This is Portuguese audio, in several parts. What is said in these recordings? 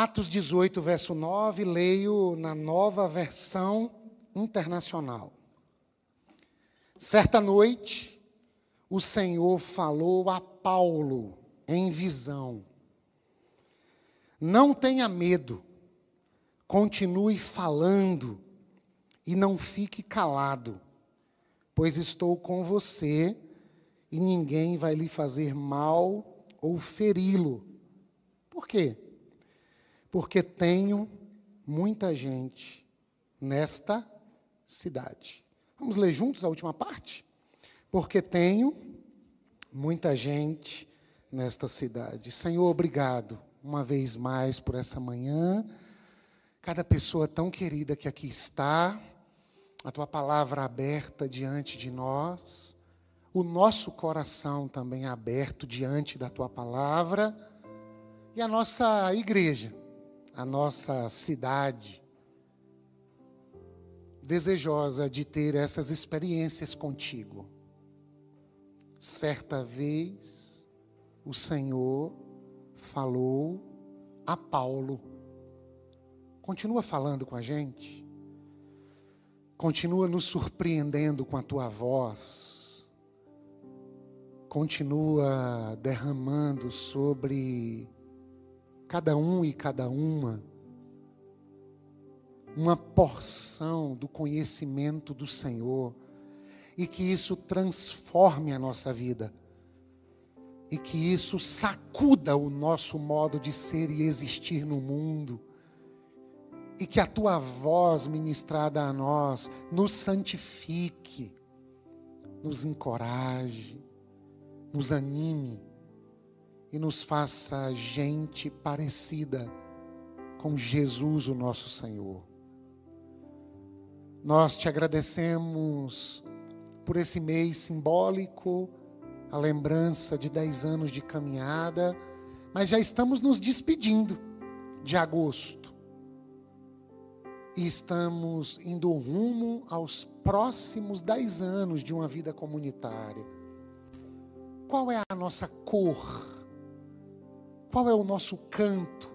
Atos 18, verso 9, leio na nova versão internacional. Certa noite, o Senhor falou a Paulo em visão: Não tenha medo, continue falando e não fique calado, pois estou com você e ninguém vai lhe fazer mal ou feri-lo. Por quê? Porque tenho muita gente nesta cidade. Vamos ler juntos a última parte? Porque tenho muita gente nesta cidade. Senhor, obrigado uma vez mais por essa manhã. Cada pessoa tão querida que aqui está, a tua palavra aberta diante de nós, o nosso coração também aberto diante da tua palavra e a nossa igreja, a nossa cidade, desejosa de ter essas experiências contigo. Certa vez, o Senhor falou a Paulo. Continua falando com a gente. Continua nos surpreendendo com a tua voz. Continua derramando sobre cada um e cada uma uma porção do conhecimento do Senhor e que isso transforme a nossa vida e que isso sacuda o nosso modo de ser e existir no mundo e que a tua voz ministrada a nós nos santifique, nos encoraje, nos anime e nos faça gente parecida com Jesus, o nosso Senhor. Nós te agradecemos por esse mês simbólico, a lembrança de 10 anos de caminhada, mas já estamos nos despedindo de agosto. E estamos indo rumo aos próximos 10 anos de uma vida comunitária. Qual é a nossa cor? Qual é o nosso canto?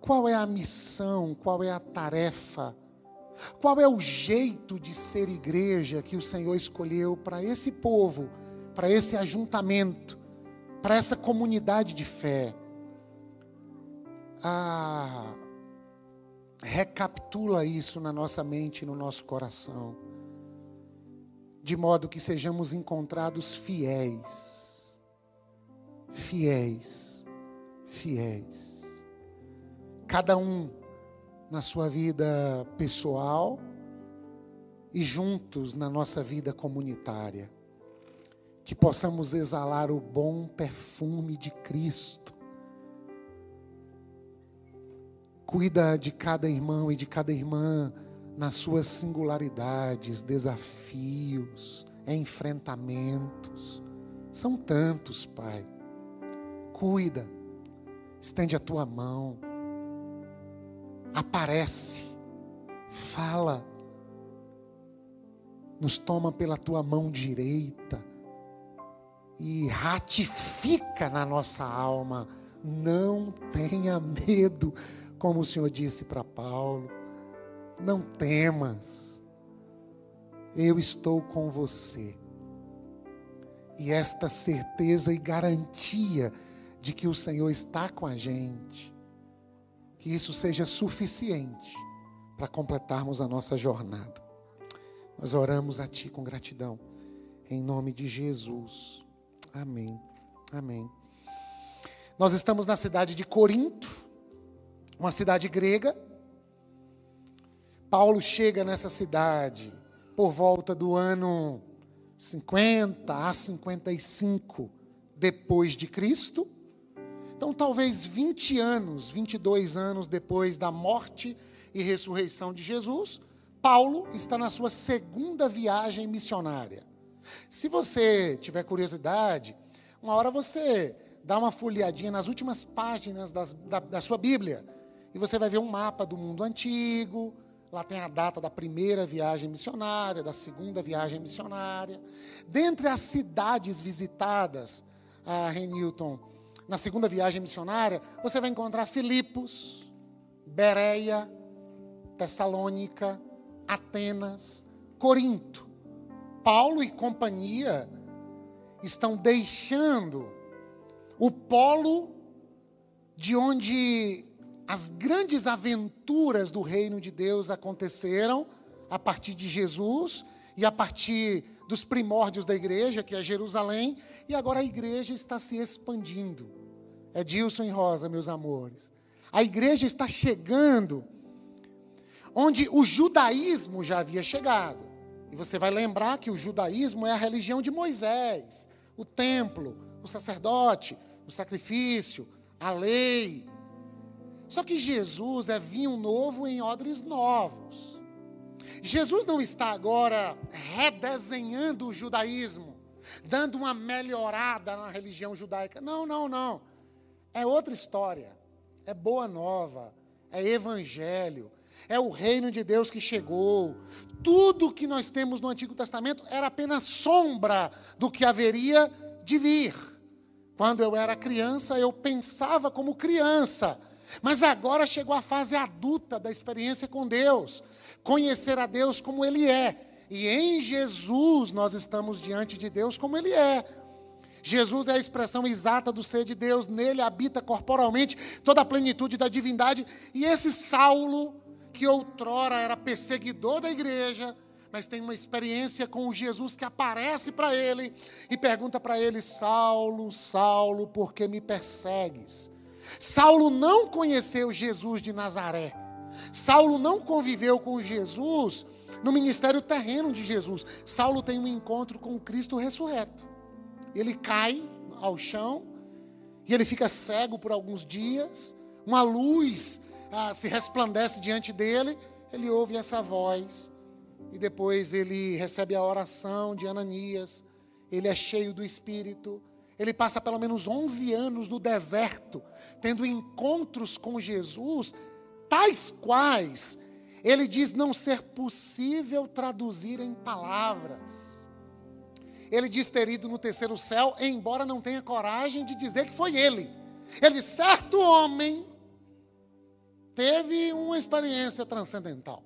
Qual é a missão? Qual é a tarefa? Qual é o jeito de ser igreja que o Senhor escolheu para esse povo, para esse ajuntamento, para essa comunidade de fé? Ah, recapitula isso na nossa mente e no nosso coração, de modo que sejamos encontrados fiéis, fiéis, fiéis. Cada um na sua vida pessoal e juntos na nossa vida comunitária. Que possamos exalar o bom perfume de Cristo. Cuida de cada irmão e de cada irmã nas suas singularidades, desafios, enfrentamentos. São tantos, Pai. Cuida, estende a tua mão. Aparece, fala, nos toma pela tua mão direita. E ratifica na nossa alma: não tenha medo, como o Senhor disse para Paulo, não temas, eu estou com você. E esta certeza e garantia de que o Senhor está com a gente, que isso seja suficiente para completarmos a nossa jornada. Nós oramos a Ti com gratidão, em nome de Jesus. Amém. Amém. Nós estamos na cidade de Corinto, uma cidade grega. Paulo chega nessa cidade por volta do ano 50 a 55 depois de Cristo. Então, talvez 20 anos, 22 anos depois da morte e ressurreição de Jesus, Paulo está na sua segunda viagem missionária. Se você tiver curiosidade, uma hora você dá uma folheadinha nas últimas páginas das, da, da sua Bíblia e você vai ver um mapa do mundo antigo. Lá tem a data da primeira viagem missionária, da segunda viagem missionária. Dentre as cidades visitadas, a Renilton, na segunda viagem missionária, você vai encontrar Filipos, Bereia, Tessalônica, Atenas, Corinto. Paulo e companhia estão deixando o polo de onde as grandes aventuras do reino de Deus aconteceram a partir de Jesus e a partir dos primórdios da igreja, que é Jerusalém, e agora a igreja está se expandindo. É Dilson e Rosa, meus amores. A igreja está chegando onde o judaísmo já havia chegado. E você vai lembrar que o judaísmo é a religião de Moisés, o templo, o sacerdote, o sacrifício, a lei. Só que Jesus é vinho novo em odres novos. Jesus não está agora redesenhando o judaísmo, dando uma melhorada na religião judaica. Não, não, não. É outra história. É boa nova. É evangelho. É o reino de Deus que chegou. Tudo que nós temos no Antigo Testamento era apenas sombra do que haveria de vir. Quando eu era criança, eu pensava como criança. Mas agora chegou a fase adulta da experiência com Deus. Conhecer a Deus como Ele é. E em Jesus nós estamos diante de Deus como Ele é. Jesus é a expressão exata do ser de Deus, nele habita corporalmente toda a plenitude da divindade. E esse Saulo, que outrora era perseguidor da igreja, mas tem uma experiência com o Jesus que aparece para ele e pergunta para ele: Saulo, Saulo, por que me persegues? Saulo não conheceu Jesus de Nazaré. Saulo não conviveu com Jesus no ministério terreno de Jesus. Saulo tem um encontro com Cristo ressurreto. Ele cai ao chão e ele fica cego por alguns dias. Uma luz ah, se resplandece diante dele. Ele ouve essa voz e depois ele recebe a oração de Ananias, ele é cheio do Espírito, ele passa pelo menos 11 anos no deserto, tendo encontros com Jesus, tais quais ele diz não ser possível traduzir em palavras. Ele diz ter ido no terceiro céu, embora não tenha coragem de dizer que foi ele. Ele certo homem teve uma experiência transcendental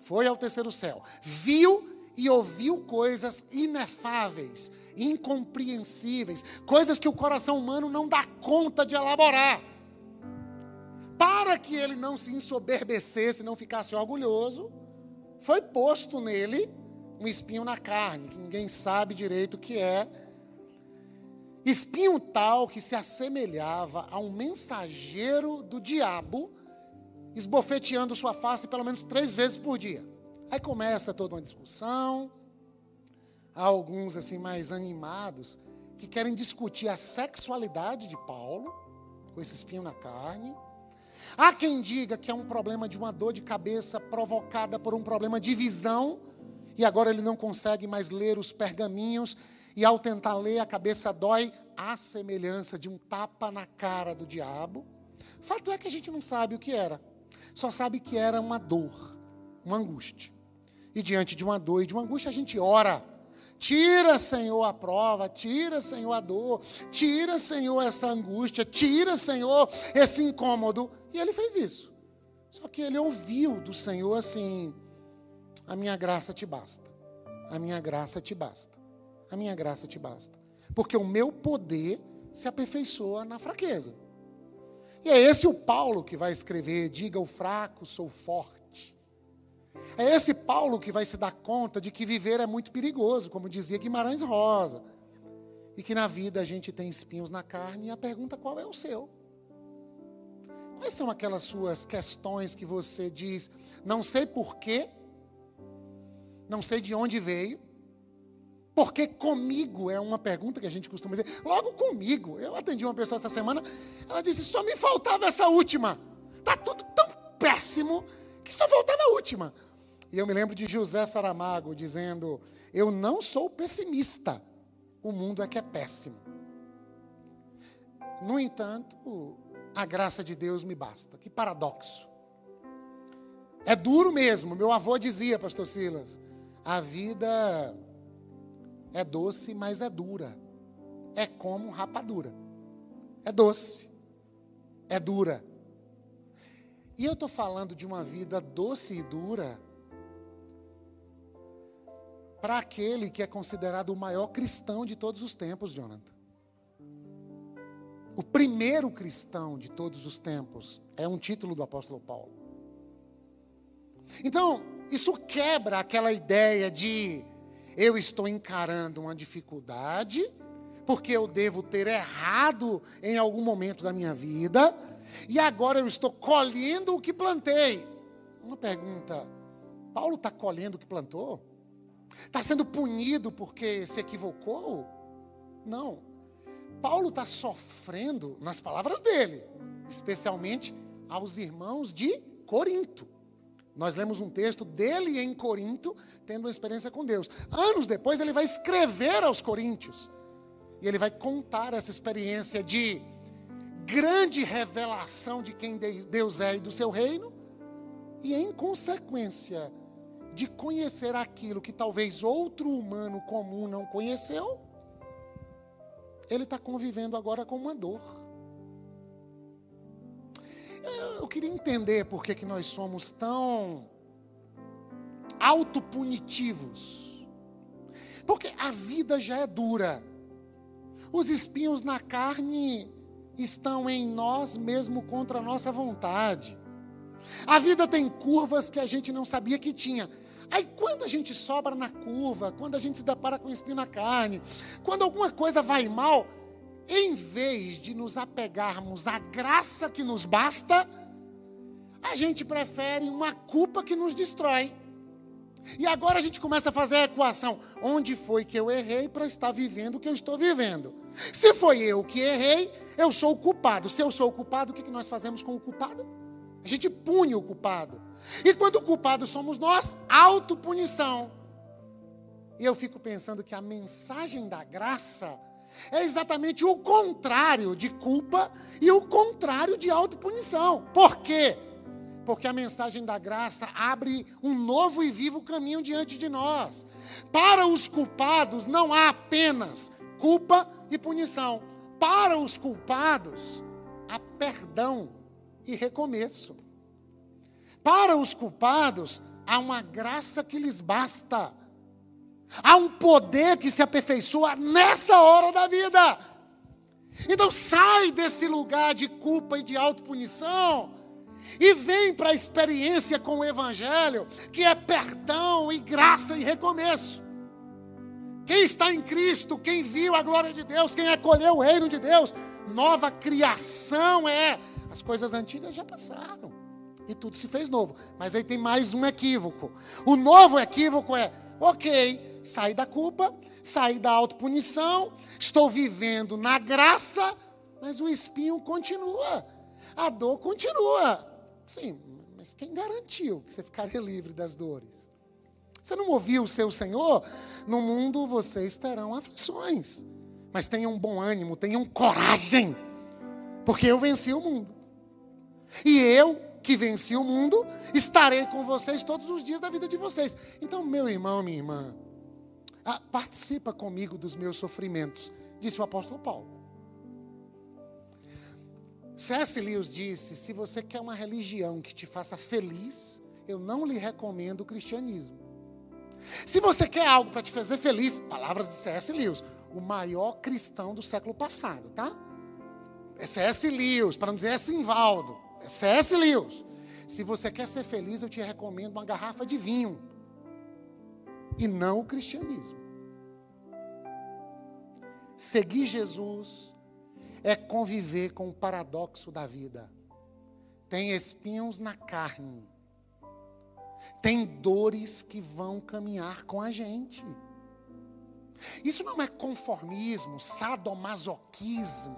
foi ao terceiro céu, viu e ouviu coisas inefáveis, incompreensíveis, coisas que o coração humano não dá conta de elaborar. Para que ele não se ensoberbecesse, não ficasse orgulhoso, foi posto nele um espinho na carne, que ninguém sabe direito o que é. Espinho tal que se assemelhava a um mensageiro do diabo esbofeteando sua face pelo menos três vezes por dia. Aí começa toda uma discussão. Há alguns assim mais animados que querem discutir a sexualidade de Paulo, com esse espinho na carne. Há quem diga que é um problema de uma dor de cabeça provocada por um problema de visão, e agora ele não consegue mais ler os pergaminhos, e ao tentar ler a cabeça dói, à semelhança de um tapa na cara do diabo. Fato é que a gente não sabe o que era só sabe que era uma dor, uma angústia. E diante de uma dor e de uma angústia, a gente ora. Tira, Senhor, a prova, tira, Senhor, a dor, tira, Senhor, essa angústia, tira, Senhor, esse incômodo. E ele fez isso. Só que ele ouviu do Senhor assim: a minha graça te basta, a minha graça te basta, a minha graça te basta. Porque o meu poder se aperfeiçoa na fraqueza. E é esse o Paulo que vai escrever: diga o fraco, sou forte. É esse Paulo que vai se dar conta de que viver é muito perigoso, como dizia Guimarães Rosa. E que na vida a gente tem espinhos na carne e a pergunta qual é o seu? Quais são aquelas suas questões que você diz, não sei porquê, não sei de onde veio, porque comigo é uma pergunta que a gente costuma dizer. Logo comigo. Eu atendi uma pessoa essa semana, ela disse: só me faltava essa última. Está tudo tão péssimo que só faltava a última. E eu me lembro de José Saramago dizendo: Eu não sou pessimista, o mundo é que é péssimo. No entanto, a graça de Deus me basta. Que paradoxo. É duro mesmo. Meu avô dizia, Pastor Silas: a vida é doce, mas é dura. É como rapadura. é doce, é dura. E eu estou falando de uma vida doce e dura para aquele que é considerado o maior cristão de todos os tempos, Jonathan. O primeiro cristão de todos os tempos é um título do apóstolo Paulo. Então, isso quebra aquela ideia de eu estou encarando uma dificuldade, porque eu devo ter errado em algum momento da minha vida, e agora eu estou colhendo o que plantei. Uma pergunta: Paulo está colhendo o que plantou? Está sendo punido porque se equivocou? Não. Paulo está sofrendo, nas palavras dele, especialmente aos irmãos de Corinto. Nós lemos um texto dele em Corinto, tendo uma experiência com Deus. Anos depois, ele vai escrever aos Coríntios. E ele vai contar essa experiência de grande revelação de quem Deus é e do seu reino. E em consequência de conhecer aquilo que talvez outro humano comum não conheceu, ele está convivendo agora com uma dor. Eu queria entender por que, que nós somos tão autopunitivos. Porque a vida já é dura. Os espinhos na carne estão em nós mesmo contra a nossa vontade. A vida tem curvas que a gente não sabia que tinha. Aí quando a gente sobra na curva, quando a gente se depara com espinho na carne, quando alguma coisa vai mal, em vez de nos apegarmos à graça que nos basta, a gente prefere uma culpa que nos destrói. E agora a gente começa a fazer a equação: onde foi que eu errei para estar vivendo o que eu estou vivendo? Se foi eu que errei, eu sou o culpado. Se eu sou o culpado, o que nós fazemos com o culpado? A gente pune o culpado. E quando o culpado somos nós, autopunição. E eu fico pensando que a mensagem da graça é exatamente o contrário de culpa e o contrário de autopunição. Por quê? Porque a mensagem da graça abre um novo e vivo caminho diante de nós. Para os culpados não há apenas culpa e punição. Para os culpados há perdão e recomeço. Para os culpados há uma graça que lhes basta. Há um poder que se aperfeiçoa nessa hora da vida. Então sai desse lugar de culpa e de autopunição e vem para a experiência com o Evangelho, que é perdão e graça e recomeço. Quem está em Cristo, quem viu a glória de Deus, quem acolheu o reino de Deus, nova criação é. As coisas antigas já passaram e tudo se fez novo. Mas aí tem mais um equívoco. O novo equívoco é: ok, saí da culpa, saí da autopunição, estou vivendo na graça, mas o espinho continua, a dor continua. Sim, mas quem garantiu que você ficaria livre das dores? Você não ouviu o seu Senhor? No mundo vocês terão aflições, mas tenham bom ânimo, tenham coragem, porque eu venci o mundo. E eu que venci o mundo, estarei com vocês todos os dias da vida de vocês. Então, meu irmão, minha irmã, ah, participa comigo dos meus sofrimentos, disse o apóstolo Paulo. C.S. Lewis disse: se você quer uma religião que te faça feliz, eu não lhe recomendo o cristianismo. Se você quer algo para te fazer feliz, palavras de C.S. Lewis, o maior cristão do século passado, tá? É C.S. Lewis, para não dizer é Simvaldo, é C.S. Lewis. Se você quer ser feliz, eu te recomendo uma garrafa de vinho e não o cristianismo. Seguir Jesus é conviver com o paradoxo da vida. Tem espinhos na carne, tem dores que vão caminhar com a gente. Isso não é conformismo, sadomasoquismo,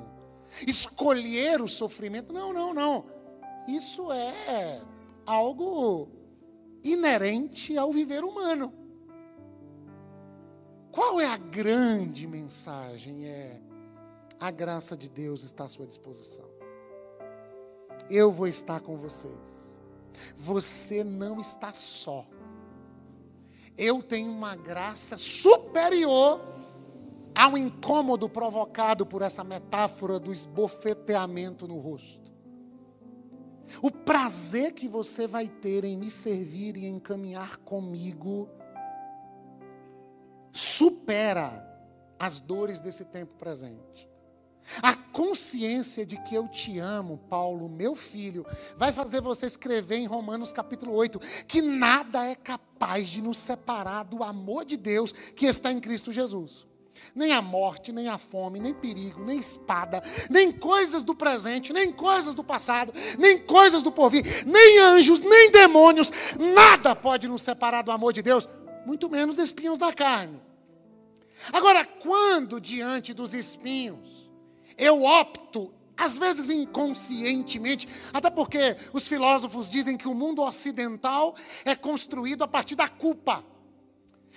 escolher o sofrimento. Não, não, não. Isso é algo inerente ao viver humano. Qual é a grande mensagem? É a graça de Deus está à sua disposição. Eu vou estar com vocês. Você não está só. Eu tenho uma graça superior um incômodo provocado por essa metáfora do esbofeteamento no rosto. O prazer que você vai ter em me servir e em caminhar comigo supera as dores desse tempo presente. A consciência de que eu te amo, Paulo, meu filho, vai fazer você escrever em Romanos capítulo 8 que nada é capaz de nos separar do amor de Deus que está em Cristo Jesus. Nem a morte, nem a fome, nem perigo, nem espada, nem coisas do presente, nem coisas do passado, nem coisas do porvir, nem anjos, nem demônios, nada pode nos separar do amor de Deus, muito menos espinhos da carne. Agora, quando diante dos espinhos, eu opto, às vezes inconscientemente, até porque os filósofos dizem que o mundo ocidental é construído a partir da culpa.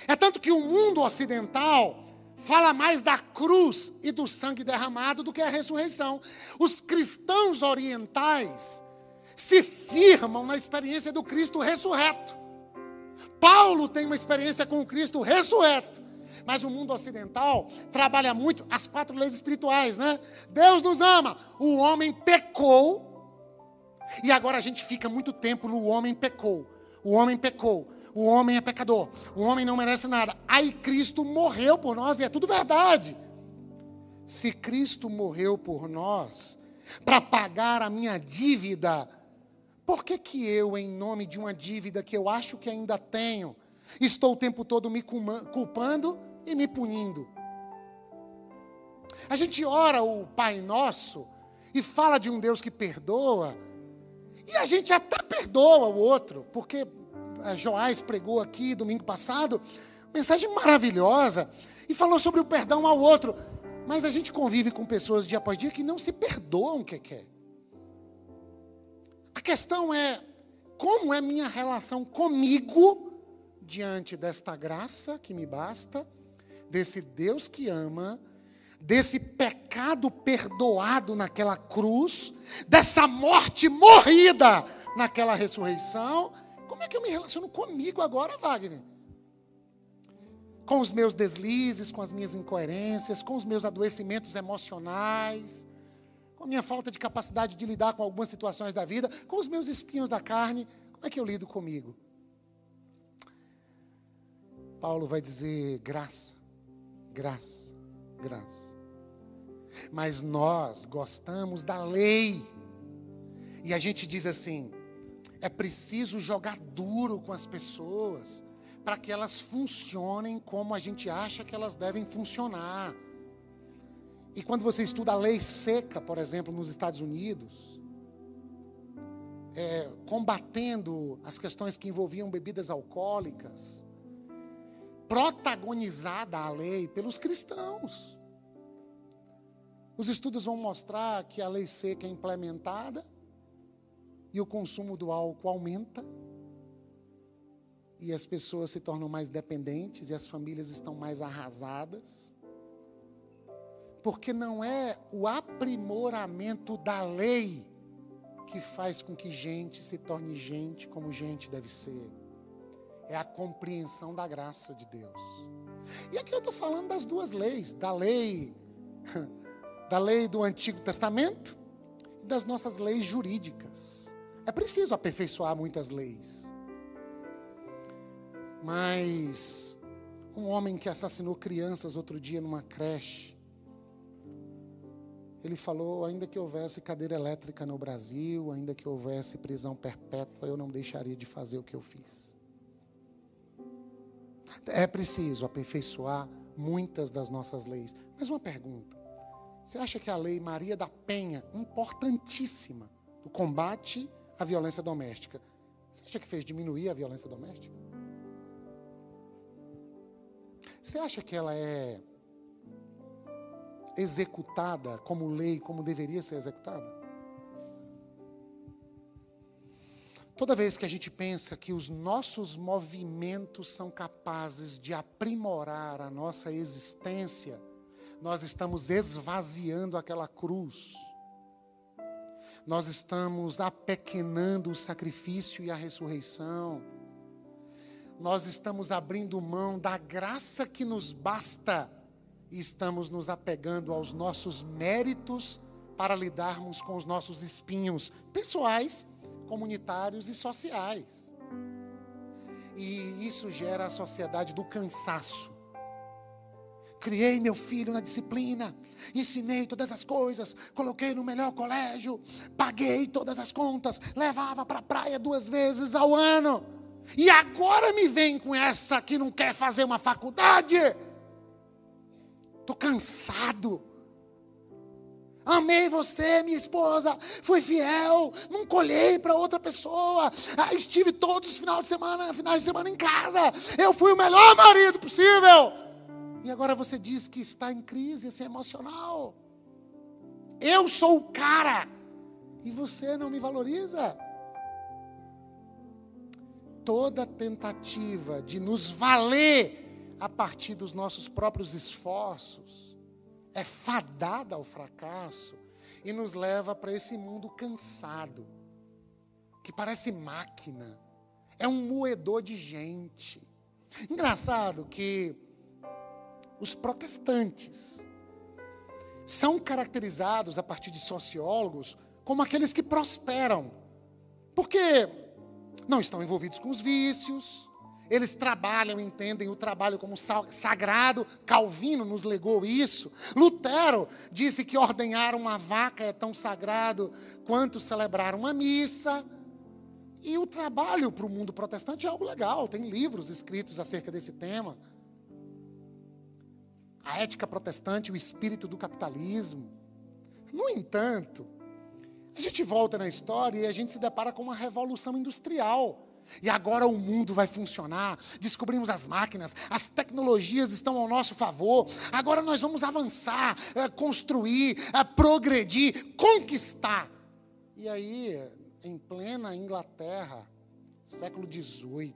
É tanto que o mundo ocidental fala mais da cruz e do sangue derramado do que a ressurreição. Os cristãos orientais se firmam na experiência do Cristo ressurreto. Paulo tem uma experiência com o Cristo ressurreto. Mas o mundo ocidental trabalha muito as quatro leis espirituais, né? Deus nos ama, o homem pecou, e agora a gente fica muito tempo no homem pecou. O homem pecou, o homem é pecador, o homem não merece nada. Aí Cristo morreu por nós, e é tudo verdade. Se Cristo morreu por nós, para pagar a minha dívida, por que, que eu, em nome de uma dívida que eu acho que ainda tenho, estou o tempo todo me culpando e me punindo? A gente ora o Pai Nosso e fala de um Deus que perdoa, e a gente até perdoa o outro, porque Joás pregou aqui domingo passado, mensagem maravilhosa, e falou sobre o perdão ao outro. Mas a gente convive com pessoas dia após dia que não se perdoam o que quer. A questão é como é minha relação comigo diante desta graça que me basta, desse Deus que ama, desse pecado perdoado naquela cruz, dessa morte morrida naquela ressurreição. Como é que eu me relaciono comigo agora, Wagner? Com os meus deslizes, com as minhas incoerências, com os meus adoecimentos emocionais, com a minha falta de capacidade de lidar com algumas situações da vida, com os meus espinhos da carne, como é que eu lido comigo? Paulo vai dizer graça, graça, graça. Mas nós gostamos da lei. E a gente diz assim: é preciso jogar duro com as pessoas para que elas funcionem como a gente acha que elas devem funcionar. E quando você estuda a lei seca, por exemplo, nos Estados Unidos, é, combatendo as questões que envolviam bebidas alcoólicas, protagonizada a lei pelos cristãos. Os estudos vão mostrar que a lei seca é implementada e o consumo do álcool aumenta e as pessoas se tornam mais dependentes e as famílias estão mais arrasadas. Porque não é o aprimoramento da lei que faz com que gente se torne gente como gente deve ser. É a compreensão da graça de Deus. E aqui eu estou falando das duas leis, da lei, da lei do Antigo Testamento e das nossas leis jurídicas. É preciso aperfeiçoar muitas leis. Mas um homem que assassinou crianças outro dia numa creche, ele falou: ainda que houvesse cadeira elétrica no Brasil, ainda que houvesse prisão perpétua, eu não deixaria de fazer o que eu fiz. É preciso aperfeiçoar muitas das nossas leis. Mas uma pergunta: você acha que a lei Maria da Penha, importantíssima, do combate à violência doméstica, você acha que fez diminuir a violência doméstica? Você acha que ela é executada como lei, como deveria ser executada? Toda vez que a gente pensa que os nossos movimentos são capazes de aprimorar a nossa existência, nós estamos esvaziando aquela cruz. Nós estamos apequenando o sacrifício e a ressurreição. Nós estamos abrindo mão da graça que nos basta e estamos nos apegando aos nossos méritos para lidarmos com os nossos espinhos pessoais, comunitários e sociais. E isso gera a sociedade do cansaço. Criei meu filho na disciplina, ensinei todas as coisas, coloquei no melhor colégio, paguei todas as contas, levava para a praia duas vezes ao ano. E agora me vem com essa que não quer fazer uma faculdade. Estou cansado. Amei você, minha esposa. Fui fiel. Não colhei para outra pessoa. Ah, estive todos os finais de semana, finais de semana em casa. Eu fui o melhor marido possível. E agora você diz que está em crise assim, emocional. Eu sou o cara. E você não me valoriza. Toda tentativa de nos valer a partir dos nossos próprios esforços é fadada ao fracasso e nos leva para esse mundo cansado, que parece máquina, é um moedor de gente. Engraçado que os protestantes são caracterizados a partir de sociólogos como aqueles que prosperam, porque não estão envolvidos com os vícios, eles trabalham, entendem o trabalho como sagrado. Calvino nos legou isso. Lutero disse que ordenhar uma vaca é tão sagrado quanto celebrar uma missa. E o trabalho para o mundo protestante é algo legal. Tem livros escritos acerca desse tema. A ética protestante, o espírito do capitalismo. No entanto, a gente volta na história e a gente se depara com uma revolução industrial e agora o mundo vai funcionar. Descobrimos as máquinas, as tecnologias estão ao nosso favor. Agora nós vamos avançar, é, construir, é, progredir, conquistar. E aí, em plena Inglaterra, século XVIII,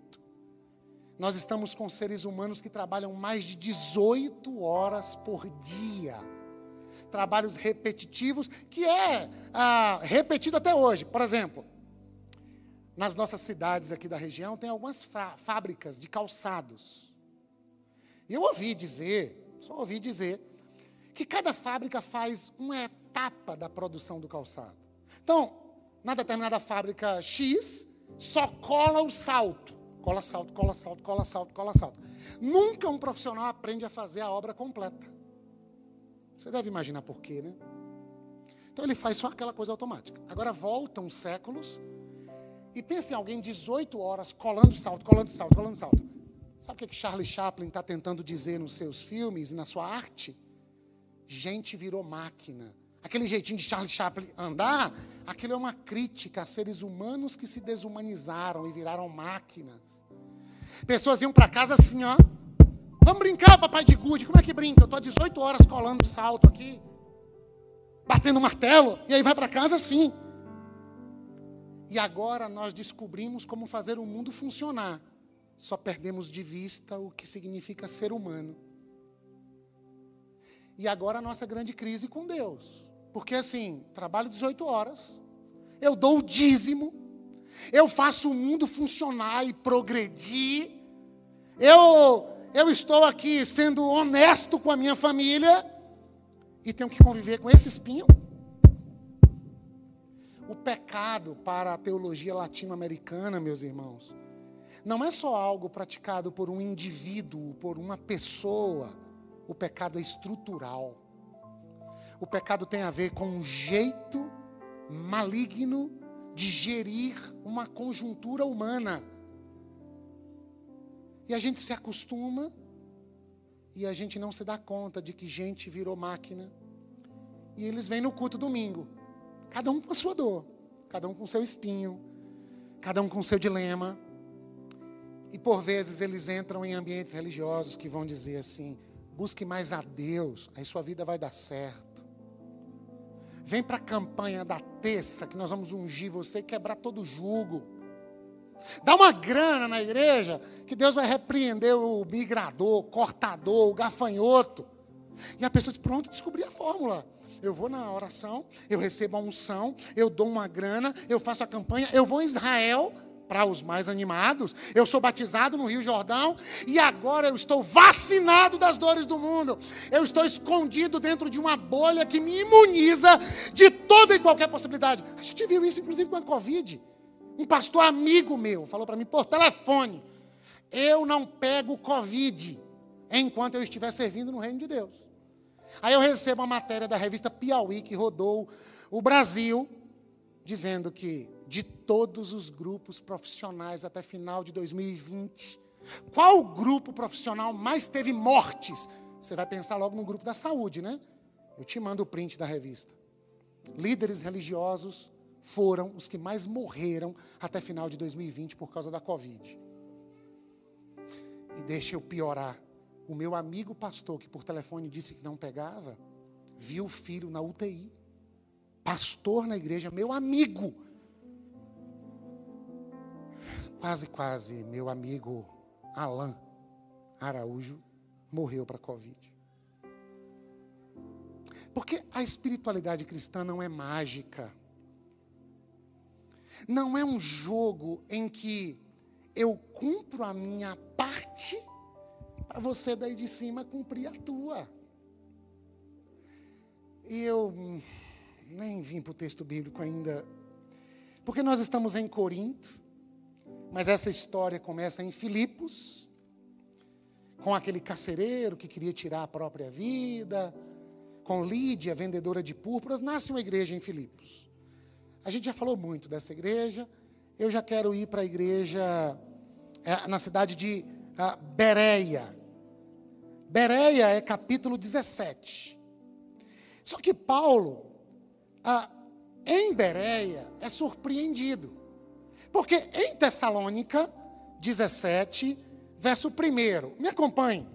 nós estamos com seres humanos que trabalham mais de 18 horas por dia. Trabalhos repetitivos, que é ah, repetido até hoje. Por exemplo, nas nossas cidades aqui da região, tem algumas fábricas de calçados. E eu ouvi dizer, só ouvi dizer, que cada fábrica faz uma etapa da produção do calçado. Então, na determinada fábrica X, só cola o salto. Cola salto, cola salto, cola salto, cola salto. Nunca um profissional aprende a fazer a obra completa. Você deve imaginar por quê, né? Então ele faz só aquela coisa automática. Agora voltam séculos e pense em alguém 18 horas colando salto, colando salto, colando salto. Sabe o que, que Charlie Chaplin está tentando dizer nos seus filmes e na sua arte? Gente virou máquina. Aquele jeitinho de Charlie Chaplin andar, aquilo é uma crítica a seres humanos que se desumanizaram e viraram máquinas. Pessoas iam para casa assim, ó. Vamos brincar, papai de gude. Como é que brinca? Eu estou 18 horas colando salto aqui, batendo martelo, e aí vai para casa assim. E agora nós descobrimos como fazer o mundo funcionar. Só perdemos de vista o que significa ser humano. E agora a nossa grande crise com Deus. Porque assim, trabalho 18 horas, eu dou o dízimo, eu faço o mundo funcionar e progredir. Eu eu estou aqui sendo honesto com a minha família e tenho que conviver com esse espinho. O pecado para a teologia latino-americana, meus irmãos, não é só algo praticado por um indivíduo, por uma pessoa. O pecado é estrutural. O pecado tem a ver com um jeito maligno de gerir uma conjuntura humana. E a gente se acostuma e a gente não se dá conta de que gente virou máquina. E eles vêm no culto domingo. Cada um com a sua dor, cada um com seu espinho, cada um com seu dilema. E por vezes eles entram em ambientes religiosos que vão dizer assim: busque mais a Deus, aí sua vida vai dar certo. Vem para a campanha da terça, que nós vamos ungir você e quebrar todo o jugo. Dá uma grana na igreja, que Deus vai repreender o migrador, o cortador, o gafanhoto. E a pessoa diz: pronto, descobri a fórmula. Eu vou na oração, eu recebo a unção, eu dou uma grana, eu faço a campanha, eu vou em Israel para os mais animados. Eu sou batizado no Rio Jordão e agora eu estou vacinado das dores do mundo. Eu estou escondido dentro de uma bolha que me imuniza de toda e qualquer possibilidade. A gente viu isso inclusive com a Covid. Um pastor amigo meu falou para mim por telefone: Eu não pego Covid enquanto eu estiver servindo no reino de Deus. Aí eu recebo uma matéria da revista Piauí que rodou o Brasil, dizendo que de todos os grupos profissionais até final de 2020. Qual grupo profissional mais teve mortes? Você vai pensar logo no grupo da saúde, né? Eu te mando o print da revista. Líderes religiosos foram os que mais morreram até final de 2020 por causa da Covid. E deixa eu piorar. O meu amigo pastor, que por telefone disse que não pegava, viu o filho na UTI. Pastor na igreja, meu amigo Quase, quase, meu amigo Alain Araújo morreu para a Covid. Porque a espiritualidade cristã não é mágica. Não é um jogo em que eu cumpro a minha parte para você daí de cima cumprir a tua. E eu nem vim para o texto bíblico ainda, porque nós estamos em Corinto, mas essa história começa em Filipos, com aquele carcereiro que queria tirar a própria vida, com Lídia, vendedora de púrpuras, nasce uma igreja em Filipos. A gente já falou muito dessa igreja. Eu já quero ir para a igreja é, na cidade de uh, Bereia. Bereia é capítulo 17. Só que Paulo, uh, em Bereia, é surpreendido. Porque em Tessalônica 17, verso 1, me acompanhe.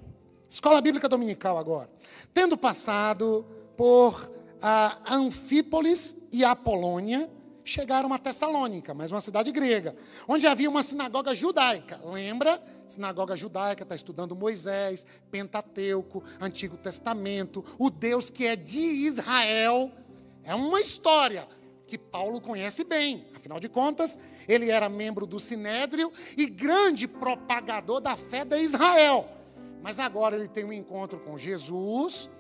Escola Bíblica Dominical agora. Tendo passado por a Anfípolis e Apolônia, chegaram a Tessalônica, mais uma cidade grega, onde havia uma sinagoga judaica. Lembra? Sinagoga judaica está estudando Moisés, Pentateuco, Antigo Testamento, o Deus que é de Israel. É uma história que Paulo conhece bem. Afinal de contas, ele era membro do Sinédrio e grande propagador da fé de Israel. Mas agora ele tem um encontro com Jesus.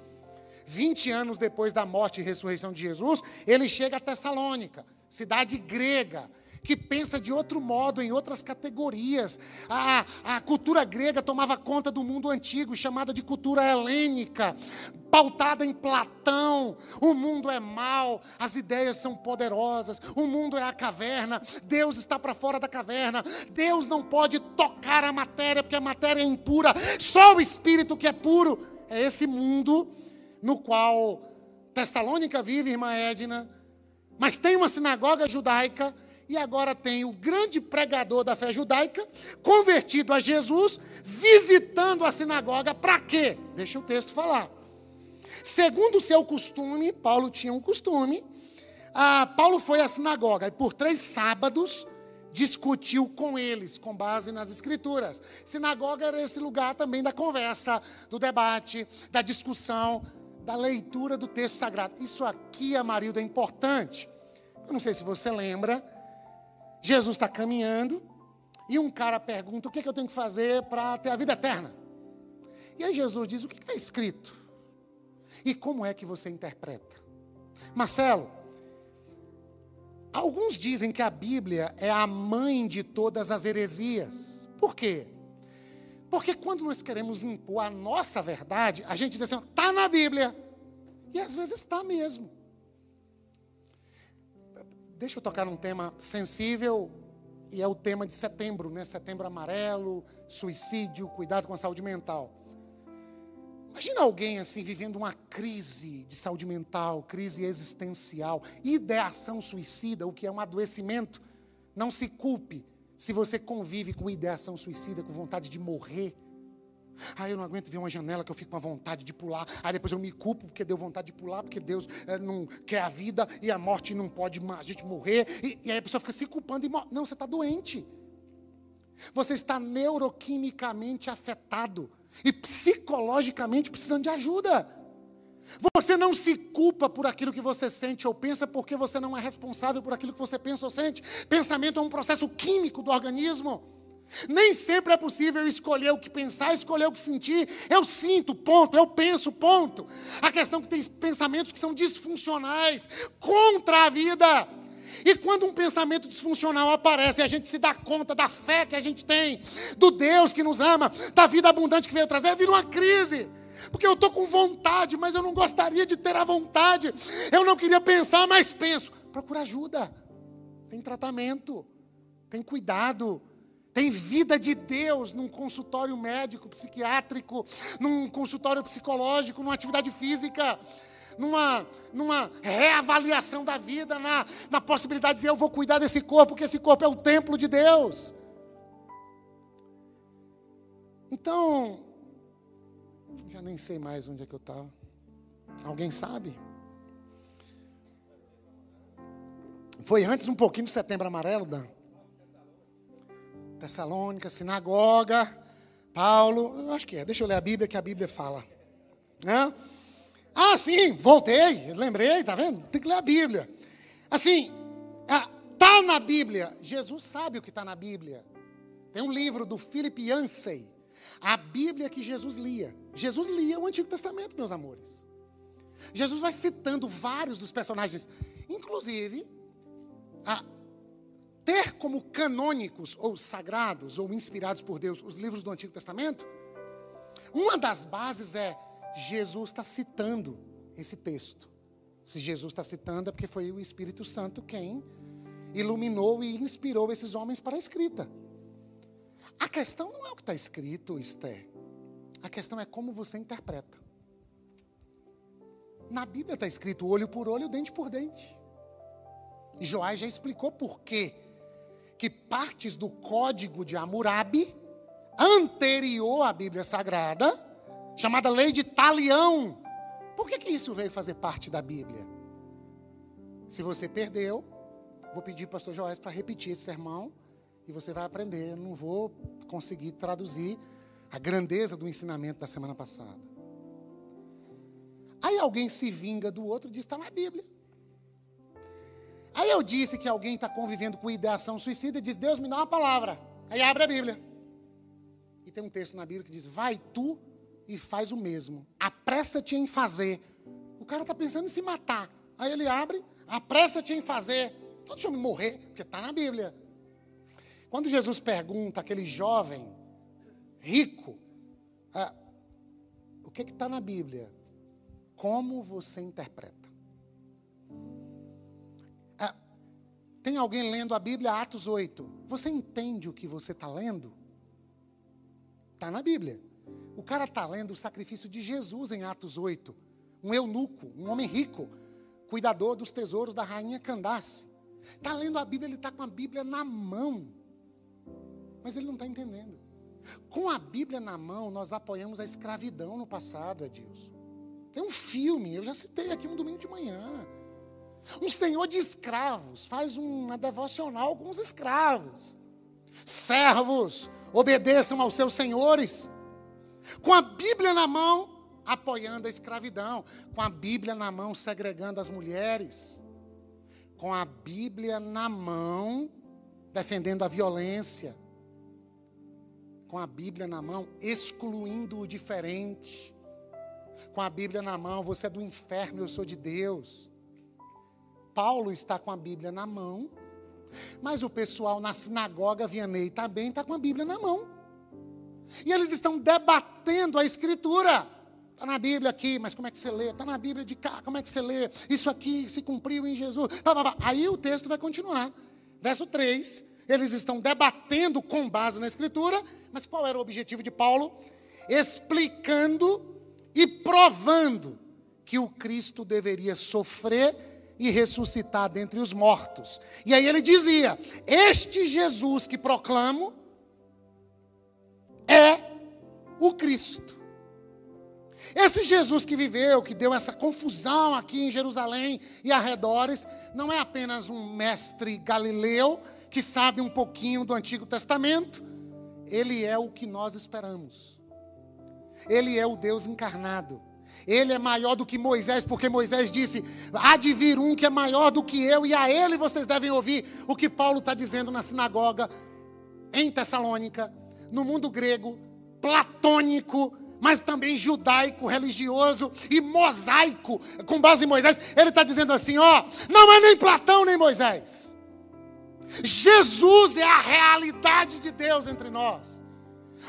20 anos depois da morte e ressurreição de Jesus, ele chega a Tessalônica, cidade grega, que pensa de outro modo, em outras categorias. A, a cultura grega tomava conta do mundo antigo, chamada de cultura helênica, pautada em Platão. O mundo é mau, as ideias são poderosas, o mundo é a caverna, Deus está para fora da caverna, Deus não pode tocar a matéria, porque a matéria é impura, só o espírito que é puro. É esse mundo no qual Tessalônica vive, irmã Edna, mas tem uma sinagoga judaica e agora tem o grande pregador da fé judaica, convertido a Jesus, visitando a sinagoga, para quê? Deixa o texto falar. Segundo o seu costume, Paulo tinha um costume, ah, Paulo foi à sinagoga e por três sábados discutiu com eles, com base nas escrituras. Sinagoga era esse lugar também da conversa, do debate, da discussão, da leitura do texto sagrado. Isso aqui, Amarildo, é importante. Eu não sei se você lembra, Jesus está caminhando e um cara pergunta: o que, é que eu tenho que fazer para ter a vida eterna? E aí Jesus diz: o que está escrito? E como é que você interpreta? Marcelo, alguns dizem que a Bíblia é a mãe de todas as heresias. Por quê? Porque quando nós queremos impor a nossa verdade, a gente diz assim: está na Bíblia. E às vezes está mesmo. Deixa eu tocar num tema sensível, e é o tema de setembro, né? Setembro amarelo, suicídio, cuidado com a saúde mental. Imagina alguém assim vivendo uma crise de saúde mental, crise existencial, ideação suicida, o que é um adoecimento. Não se culpe se você convive com ideação suicida, com vontade de morrer. Ah, eu não aguento ver uma janela que eu fico com a vontade de pular. Aí depois eu me culpo porque deu vontade de pular, porque Deus é, não quer a vida e a morte não pode a gente morrer. E, e aí a pessoa fica se culpando e morre. Não, você está doente. Você está neuroquimicamente afetado e psicologicamente precisando de ajuda. Você não se culpa por aquilo que você sente ou pensa, porque você não é responsável por aquilo que você pensa ou sente. Pensamento é um processo químico do organismo. Nem sempre é possível escolher o que pensar, escolher o que sentir. Eu sinto, ponto. Eu penso, ponto. A questão é que tem pensamentos que são disfuncionais, contra a vida. E quando um pensamento disfuncional aparece, a gente se dá conta da fé que a gente tem, do Deus que nos ama, da vida abundante que veio trazer, vira uma crise. Porque eu estou com vontade, mas eu não gostaria de ter a vontade. Eu não queria pensar, mas penso. Procura ajuda. Tem tratamento. Tem cuidado. Tem vida de Deus num consultório médico, psiquiátrico, num consultório psicológico, numa atividade física, numa, numa reavaliação da vida, na, na possibilidade de dizer, eu vou cuidar desse corpo, porque esse corpo é o templo de Deus. Então, já nem sei mais onde é que eu estava. Alguém sabe? Foi antes um pouquinho do setembro amarelo, Dan? Tessalônica, sinagoga, Paulo, eu acho que é. Deixa eu ler a Bíblia que a Bíblia fala. Né? Ah, sim, voltei, lembrei, tá vendo? Tem que ler a Bíblia. Assim, está na Bíblia. Jesus sabe o que está na Bíblia. Tem um livro do Philip Yancey, a Bíblia que Jesus lia. Jesus lia o Antigo Testamento, meus amores. Jesus vai citando vários dos personagens, inclusive a, ter como canônicos, ou sagrados, ou inspirados por Deus, os livros do Antigo Testamento, uma das bases é Jesus está citando esse texto. Se Jesus está citando, é porque foi o Espírito Santo quem iluminou e inspirou esses homens para a escrita. A questão não é o que está escrito, Esther. A questão é como você interpreta. Na Bíblia está escrito olho por olho, dente por dente. E Joás já explicou por quê que partes do código de Hammurabi, anterior à Bíblia Sagrada, chamada lei de Talião, por que, que isso veio fazer parte da Bíblia? Se você perdeu, vou pedir para o pastor Joás para repetir esse sermão e você vai aprender. Eu não vou conseguir traduzir a grandeza do ensinamento da semana passada. Aí alguém se vinga do outro e diz: está na Bíblia. Aí eu disse que alguém está convivendo com ideação suicida e diz: Deus me dá uma palavra. Aí abre a Bíblia. E tem um texto na Bíblia que diz: Vai tu e faz o mesmo. Apressa-te em fazer. O cara está pensando em se matar. Aí ele abre: Apressa-te em fazer. Então deixa eu me morrer, porque está na Bíblia. Quando Jesus pergunta àquele jovem rico: ah, O que está na Bíblia? Como você interpreta? Tem alguém lendo a Bíblia, Atos 8. Você entende o que você está lendo? Está na Bíblia. O cara está lendo o sacrifício de Jesus em Atos 8. Um eunuco, um homem rico, cuidador dos tesouros da rainha Candace. Está lendo a Bíblia, ele está com a Bíblia na mão. Mas ele não está entendendo. Com a Bíblia na mão, nós apoiamos a escravidão no passado, Edilson. Tem um filme, eu já citei aqui um domingo de manhã. Um senhor de escravos faz uma devocional com os escravos. Servos, obedeçam aos seus senhores. Com a Bíblia na mão, apoiando a escravidão. Com a Bíblia na mão, segregando as mulheres. Com a Bíblia na mão, defendendo a violência. Com a Bíblia na mão, excluindo o diferente. Com a Bíblia na mão, você é do inferno, eu sou de Deus. Paulo está com a Bíblia na mão, mas o pessoal na sinagoga Vianney também está com a Bíblia na mão. E eles estão debatendo a Escritura. Está na Bíblia aqui, mas como é que você lê? Está na Bíblia de cá, como é que você lê? Isso aqui se cumpriu em Jesus. Aí o texto vai continuar. Verso 3. Eles estão debatendo com base na Escritura, mas qual era o objetivo de Paulo? Explicando e provando que o Cristo deveria sofrer e ressuscitar dentre os mortos. E aí ele dizia: Este Jesus que proclamo é o Cristo. Esse Jesus que viveu, que deu essa confusão aqui em Jerusalém e arredores, não é apenas um mestre galileu que sabe um pouquinho do Antigo Testamento, ele é o que nós esperamos. Ele é o Deus encarnado. Ele é maior do que Moisés, porque Moisés disse: há de vir um que é maior do que eu, e a ele vocês devem ouvir o que Paulo está dizendo na sinagoga em Tessalônica, no mundo grego, platônico, mas também judaico, religioso e mosaico, com base em Moisés. Ele está dizendo assim: ó, não é nem Platão nem Moisés. Jesus é a realidade de Deus entre nós.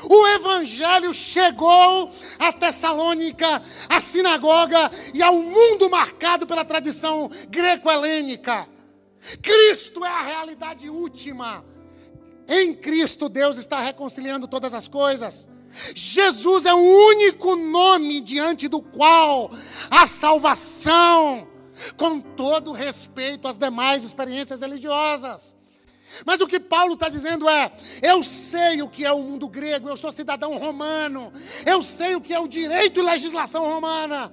O evangelho chegou a Tessalônica, a sinagoga e ao mundo marcado pela tradição greco-helênica. Cristo é a realidade última. Em Cristo Deus está reconciliando todas as coisas. Jesus é o único nome diante do qual a salvação, com todo respeito às demais experiências religiosas. Mas o que Paulo está dizendo é: eu sei o que é o mundo grego, eu sou cidadão romano, eu sei o que é o direito e legislação romana,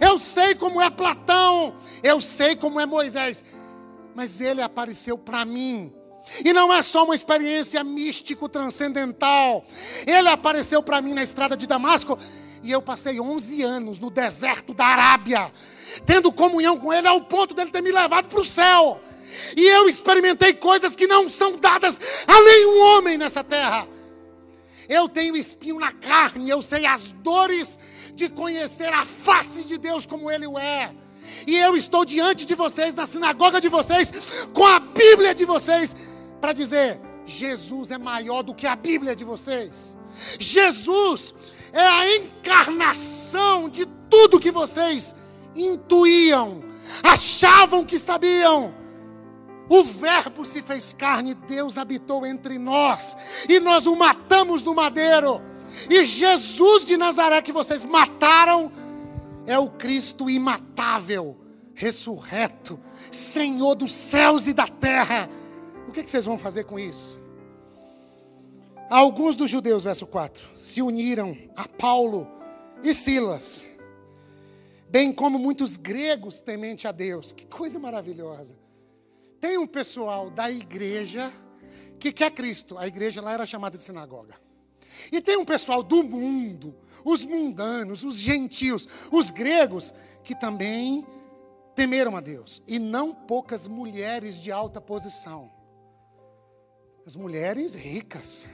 eu sei como é Platão, eu sei como é Moisés, mas ele apareceu para mim. E não é só uma experiência místico-transcendental. Ele apareceu para mim na estrada de Damasco e eu passei 11 anos no deserto da Arábia, tendo comunhão com ele ao ponto dele ter me levado para o céu. E eu experimentei coisas que não são dadas a nenhum homem nessa terra. Eu tenho espinho na carne, eu sei as dores de conhecer a face de Deus como Ele o é. E eu estou diante de vocês, na sinagoga de vocês, com a Bíblia de vocês, para dizer: Jesus é maior do que a Bíblia de vocês. Jesus é a encarnação de tudo que vocês intuíam, achavam que sabiam o Verbo se fez carne, Deus habitou entre nós, e nós o matamos no madeiro. E Jesus de Nazaré, que vocês mataram, é o Cristo imatável, ressurreto, Senhor dos céus e da terra. O que, que vocês vão fazer com isso? Alguns dos judeus, verso 4, se uniram a Paulo e Silas, bem como muitos gregos temente a Deus. Que coisa maravilhosa tem um pessoal da igreja que quer Cristo. A igreja lá era chamada de sinagoga. E tem um pessoal do mundo, os mundanos, os gentios, os gregos, que também temeram a Deus. E não poucas mulheres de alta posição. As mulheres ricas.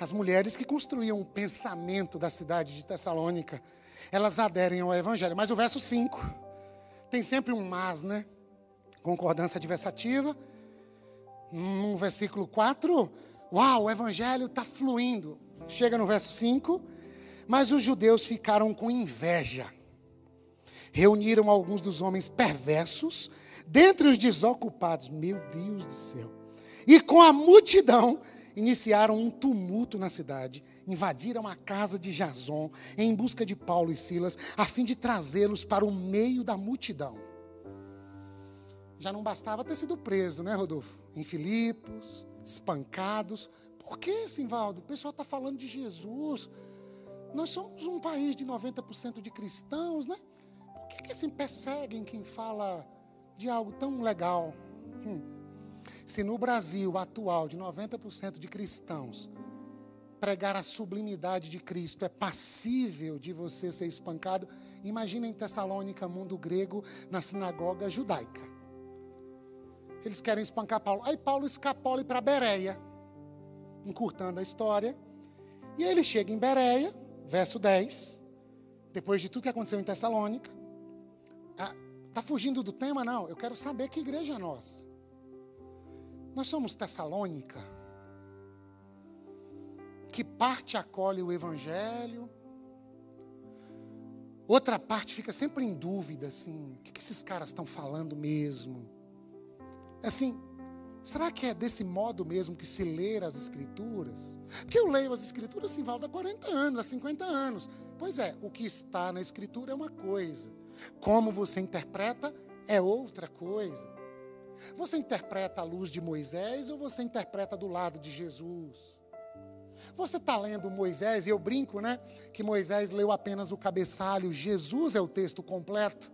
As mulheres que construíam o pensamento da cidade de Tessalônica. Elas aderem ao Evangelho. Mas o verso 5 tem sempre um mas, né? Concordância adversativa. No versículo 4, uau, o evangelho está fluindo. Chega no verso 5, mas os judeus ficaram com inveja. Reuniram alguns dos homens perversos, dentre os desocupados, meu Deus do céu. E com a multidão, iniciaram um tumulto na cidade, invadiram a casa de Jason em busca de Paulo e Silas, a fim de trazê-los para o meio da multidão. Já não bastava ter sido preso, né, Rodolfo? Em Filipos, espancados. Por que, Simvaldo? O pessoal está falando de Jesus. Nós somos um país de 90% de cristãos, né? Por que, que assim perseguem quem fala de algo tão legal? Hum. Se no Brasil atual, de 90% de cristãos, pregar a sublimidade de Cristo é passível de você ser espancado, imagina em Tessalônica, mundo grego, na sinagoga judaica. Eles querem espancar Paulo. Aí Paulo escapola para Bereia, encurtando a história. E aí ele chega em Bereia, verso 10, depois de tudo que aconteceu em Tessalônica. Está ah, fugindo do tema? Não, eu quero saber que igreja é nossa. Nós somos Tessalônica. Que parte acolhe o Evangelho, outra parte fica sempre em dúvida, assim, o que esses caras estão falando mesmo? Assim, será que é desse modo mesmo que se lê as Escrituras? Porque eu leio as Escrituras assim, Valdo, há 40 anos, há 50 anos. Pois é, o que está na Escritura é uma coisa, como você interpreta é outra coisa. Você interpreta a luz de Moisés ou você interpreta do lado de Jesus? Você está lendo Moisés, e eu brinco, né? Que Moisés leu apenas o cabeçalho, Jesus é o texto completo.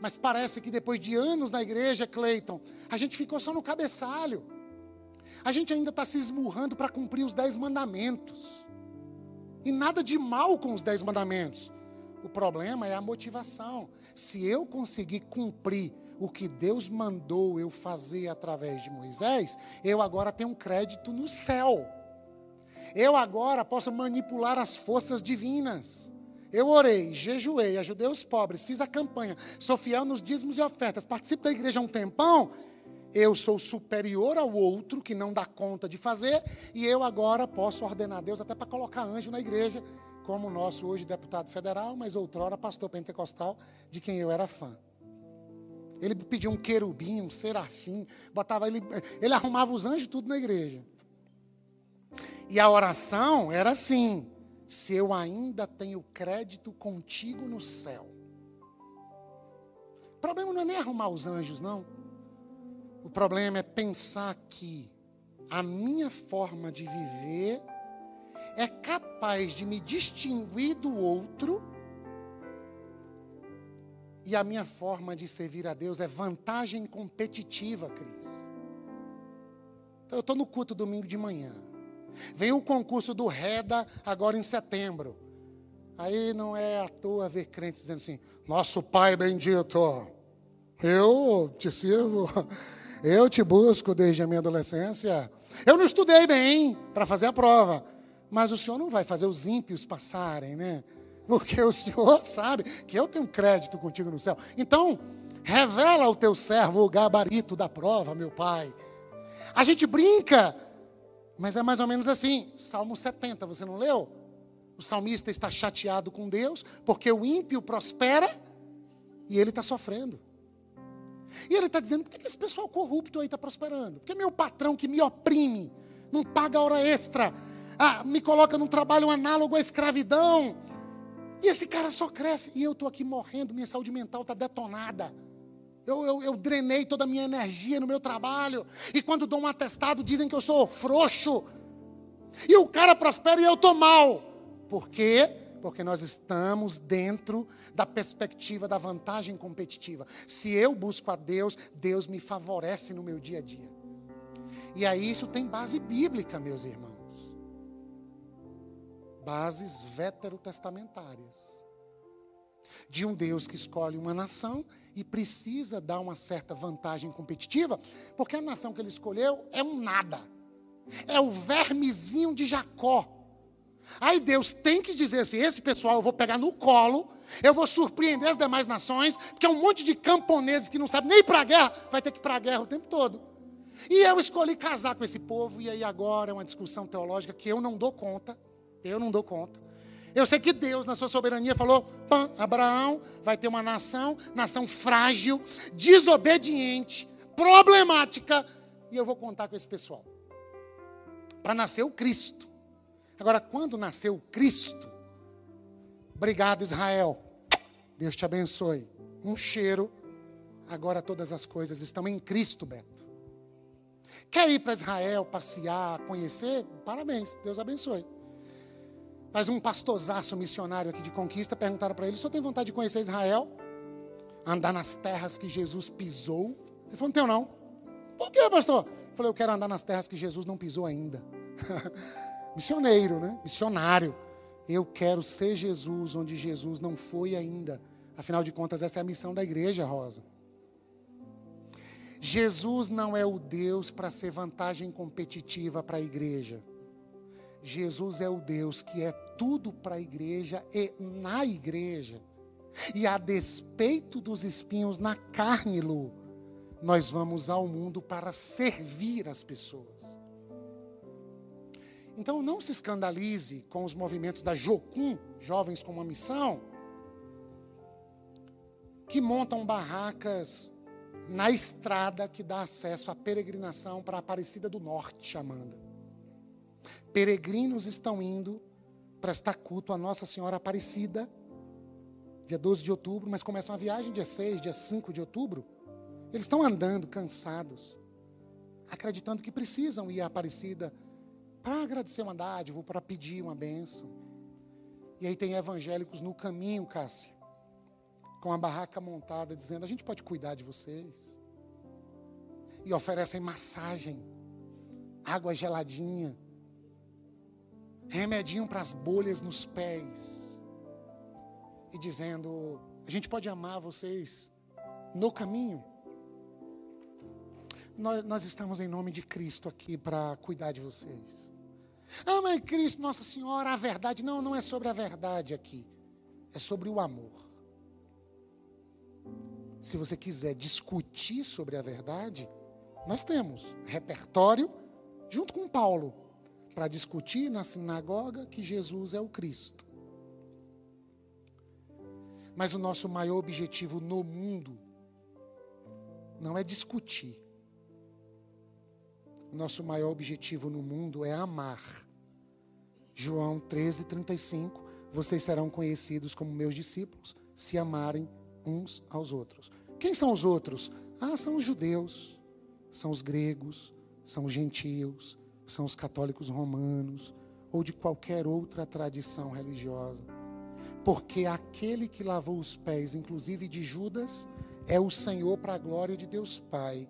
Mas parece que depois de anos na igreja, Cleiton, a gente ficou só no cabeçalho. A gente ainda está se esmurrando para cumprir os dez mandamentos. E nada de mal com os dez mandamentos. O problema é a motivação. Se eu conseguir cumprir o que Deus mandou eu fazer através de Moisés, eu agora tenho um crédito no céu. Eu agora posso manipular as forças divinas. Eu orei, jejuei, ajudei os pobres, fiz a campanha, sou fiel nos dízimos e ofertas, participo da igreja há um tempão. Eu sou superior ao outro que não dá conta de fazer, e eu agora posso ordenar a Deus até para colocar anjo na igreja, como o nosso hoje deputado federal, mas outrora pastor pentecostal, de quem eu era fã. Ele pediu um querubim, um serafim, botava ele, ele arrumava os anjos tudo na igreja. E a oração era assim: se eu ainda tenho crédito contigo no céu. O problema não é nem arrumar os anjos, não. O problema é pensar que a minha forma de viver é capaz de me distinguir do outro e a minha forma de servir a Deus é vantagem competitiva, Cris. Então, eu estou no culto domingo de manhã. Vem o concurso do REDA agora em setembro. Aí não é à toa ver crentes dizendo assim: Nosso Pai bendito, eu te sirvo, eu te busco desde a minha adolescência. Eu não estudei bem para fazer a prova, mas o Senhor não vai fazer os ímpios passarem, né? porque o Senhor sabe que eu tenho crédito contigo no céu. Então, revela ao teu servo o gabarito da prova, meu Pai. A gente brinca, mas é mais ou menos assim. Salmo 70, você não leu? O salmista está chateado com Deus, porque o ímpio prospera e ele está sofrendo. E ele está dizendo: por que esse pessoal corrupto aí está prosperando? Porque meu patrão que me oprime, não paga hora extra, ah, me coloca num trabalho análogo à escravidão, e esse cara só cresce. E eu estou aqui morrendo, minha saúde mental está detonada. Eu, eu, eu, drenei toda a minha energia no meu trabalho. E quando dou um atestado, dizem que eu sou frouxo. E o cara prospera e eu estou mal. Por quê? Porque nós estamos dentro da perspectiva da vantagem competitiva. Se eu busco a Deus, Deus me favorece no meu dia a dia. E aí isso tem base bíblica, meus irmãos bases veterotestamentárias. De um Deus que escolhe uma nação e precisa dar uma certa vantagem competitiva, porque a nação que ele escolheu é um nada. É o vermezinho de Jacó. Aí Deus tem que dizer assim: esse pessoal eu vou pegar no colo, eu vou surpreender as demais nações, porque é um monte de camponeses que não sabem nem ir para a guerra, vai ter que ir para a guerra o tempo todo. E eu escolhi casar com esse povo, e aí agora é uma discussão teológica que eu não dou conta. Eu não dou conta. Eu sei que Deus, na sua soberania, falou: Pã, Abraão vai ter uma nação, nação frágil, desobediente, problemática, e eu vou contar com esse pessoal. Para nascer o Cristo. Agora, quando nasceu o Cristo, obrigado, Israel. Deus te abençoe. Um cheiro. Agora todas as coisas estão em Cristo, Beto. Quer ir para Israel, passear, conhecer? Parabéns, Deus abençoe. Mas um pastorzaço missionário aqui de conquista perguntaram para ele: "O senhor tem vontade de conhecer Israel? Andar nas terras que Jesus pisou?" Ele falou: "Não tenho não." "Por quê, pastor?" Ele falou: "Eu quero andar nas terras que Jesus não pisou ainda." Missioneiro, né? Missionário. Eu quero ser Jesus onde Jesus não foi ainda. Afinal de contas, essa é a missão da igreja, Rosa. Jesus não é o Deus para ser vantagem competitiva para a igreja. Jesus é o Deus que é tudo para a igreja e na igreja. E a despeito dos espinhos na carne, Lu, nós vamos ao mundo para servir as pessoas. Então não se escandalize com os movimentos da Jocum, Jovens com uma Missão, que montam barracas na estrada que dá acesso à peregrinação para a Aparecida do Norte, Amanda. Peregrinos estão indo prestar culto a Nossa Senhora Aparecida, dia 12 de outubro, mas começam a viagem dia 6, dia 5 de outubro. Eles estão andando cansados, acreditando que precisam ir à Aparecida para agradecer uma dádiva, para pedir uma bênção. E aí tem evangélicos no caminho, Cássia, com a barraca montada, dizendo: a gente pode cuidar de vocês. E oferecem massagem, água geladinha remedinho para as bolhas nos pés. e dizendo: a gente pode amar vocês no caminho. Nós, nós estamos em nome de Cristo aqui para cuidar de vocês. Ah, mas Cristo, Nossa Senhora, a verdade. Não, não é sobre a verdade aqui. É sobre o amor. Se você quiser discutir sobre a verdade, nós temos repertório, junto com Paulo, para discutir na sinagoga que Jesus é o Cristo. Mas o nosso maior objetivo no mundo não é discutir. O nosso maior objetivo no mundo é amar. João 13, 35. Vocês serão conhecidos como meus discípulos se amarem uns aos outros. Quem são os outros? Ah, são os judeus, são os gregos, são os gentios, são os católicos romanos ou de qualquer outra tradição religiosa. Porque aquele que lavou os pés, inclusive de Judas, é o Senhor para a glória de Deus Pai.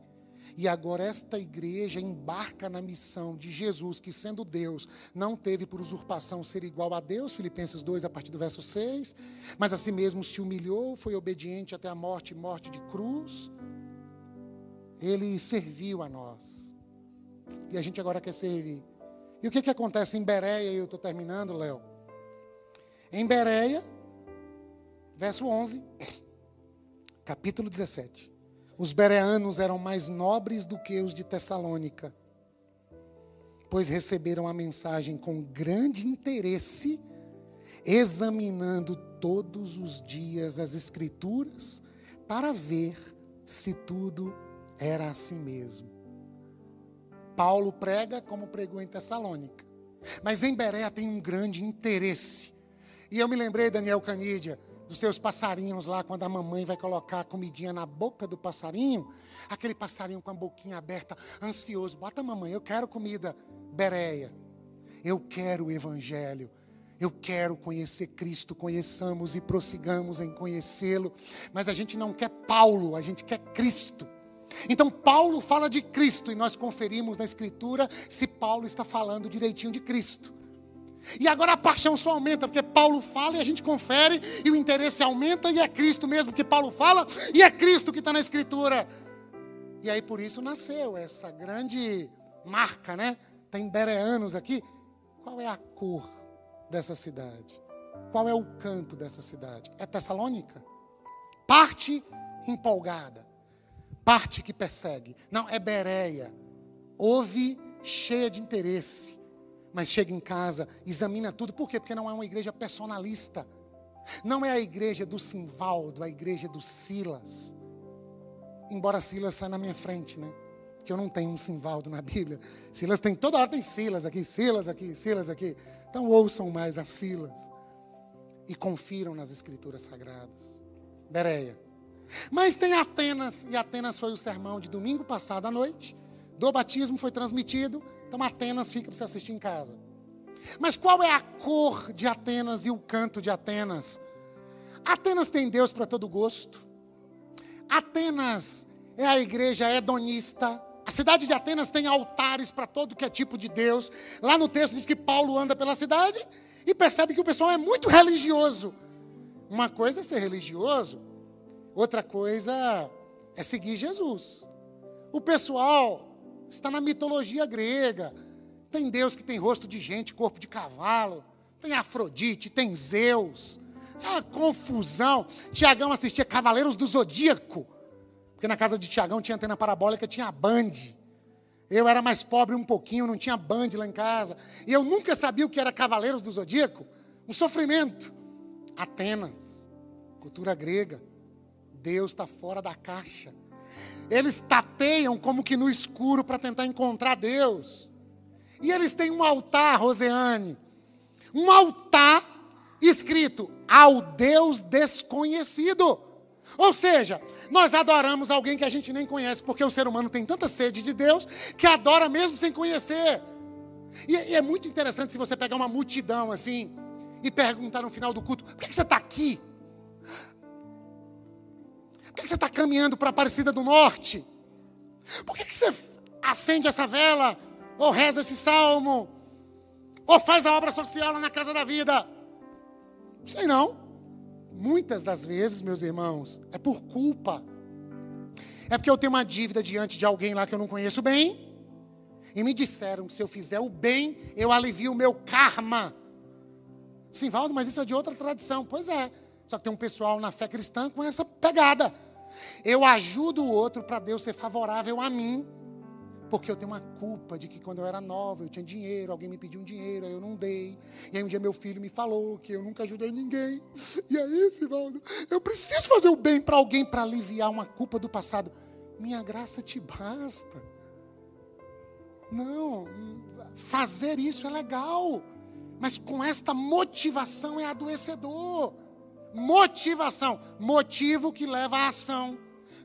E agora esta igreja embarca na missão de Jesus, que sendo Deus, não teve por usurpação ser igual a Deus, Filipenses 2, a partir do verso 6, mas a si mesmo se humilhou, foi obediente até a morte morte de cruz. Ele serviu a nós. E a gente agora quer servir. E o que, que acontece em Bereia, e eu estou terminando, Léo? Em Bereia, verso 11, capítulo 17. Os bereanos eram mais nobres do que os de Tessalônica, pois receberam a mensagem com grande interesse, examinando todos os dias as Escrituras para ver se tudo era assim mesmo. Paulo prega como pregou em Tessalônica, mas em Berea tem um grande interesse e eu me lembrei, Daniel Canídia, dos seus passarinhos lá, quando a mamãe vai colocar a comidinha na boca do passarinho, aquele passarinho com a boquinha aberta, ansioso. Bota, mamãe, eu quero comida bereia. Eu quero o evangelho. Eu quero conhecer Cristo, conheçamos e prossigamos em conhecê-lo. Mas a gente não quer Paulo, a gente quer Cristo. Então Paulo fala de Cristo e nós conferimos na Escritura se Paulo está falando direitinho de Cristo. E agora a paixão só aumenta, porque Paulo fala e a gente confere, e o interesse aumenta, e é Cristo mesmo que Paulo fala, e é Cristo que está na Escritura. E aí por isso nasceu essa grande marca, né? Tem bereanos aqui. Qual é a cor dessa cidade? Qual é o canto dessa cidade? É Tessalônica? Parte empolgada, parte que persegue. Não, é Bereia. Ouve cheia de interesse mas chega em casa, examina tudo. Por quê? Porque não é uma igreja personalista. Não é a igreja do Simvaldo, a igreja do Silas. Embora Silas saia na minha frente, né? Porque eu não tenho um Simvaldo na Bíblia. Silas tem, toda hora tem Silas aqui, Silas aqui, Silas aqui. Então ouçam mais a Silas. E confiram nas escrituras sagradas. Bereia. Mas tem Atenas, e Atenas foi o sermão de domingo passado à noite. Do batismo foi transmitido então Atenas fica para você assistir em casa. Mas qual é a cor de Atenas e o canto de Atenas? Atenas tem Deus para todo gosto. Atenas é a igreja hedonista. A cidade de Atenas tem altares para todo que é tipo de Deus. Lá no texto diz que Paulo anda pela cidade e percebe que o pessoal é muito religioso. Uma coisa é ser religioso, outra coisa é seguir Jesus. O pessoal está na mitologia grega. Tem Deus que tem rosto de gente, corpo de cavalo. Tem Afrodite, tem Zeus. É uma confusão. Tiagão assistia Cavaleiros do Zodíaco. Porque na casa de Tiagão tinha antena parabólica, tinha Band. Eu era mais pobre um pouquinho, não tinha Band lá em casa. E eu nunca sabia o que era Cavaleiros do Zodíaco. Um sofrimento. Atenas, cultura grega. Deus está fora da caixa. Eles tateiam como que no escuro para tentar encontrar Deus. E eles têm um altar, Roseane. Um altar escrito ao Deus desconhecido. Ou seja, nós adoramos alguém que a gente nem conhece, porque o ser humano tem tanta sede de Deus que adora mesmo sem conhecer. E, e é muito interessante se você pegar uma multidão assim e perguntar no final do culto: por que você está aqui? Por que você está caminhando para a Aparecida do Norte? Por que você acende essa vela? Ou reza esse salmo? Ou faz a obra social lá na casa da vida? Sei não. muitas das vezes, meus irmãos, é por culpa. É porque eu tenho uma dívida diante de alguém lá que eu não conheço bem. E me disseram que se eu fizer o bem, eu alivio o meu karma. Sim, Valdo, mas isso é de outra tradição. Pois é. Só que tem um pessoal na fé cristã com essa pegada. Eu ajudo o outro para Deus ser favorável a mim. Porque eu tenho uma culpa de que quando eu era nova, eu tinha dinheiro, alguém me pediu um dinheiro, aí eu não dei. E aí um dia meu filho me falou que eu nunca ajudei ninguém. E aí, Sivaldo, eu preciso fazer o bem para alguém para aliviar uma culpa do passado. Minha graça te basta. Não, fazer isso é legal. Mas com esta motivação é adoecedor. Motivação, motivo que leva à ação.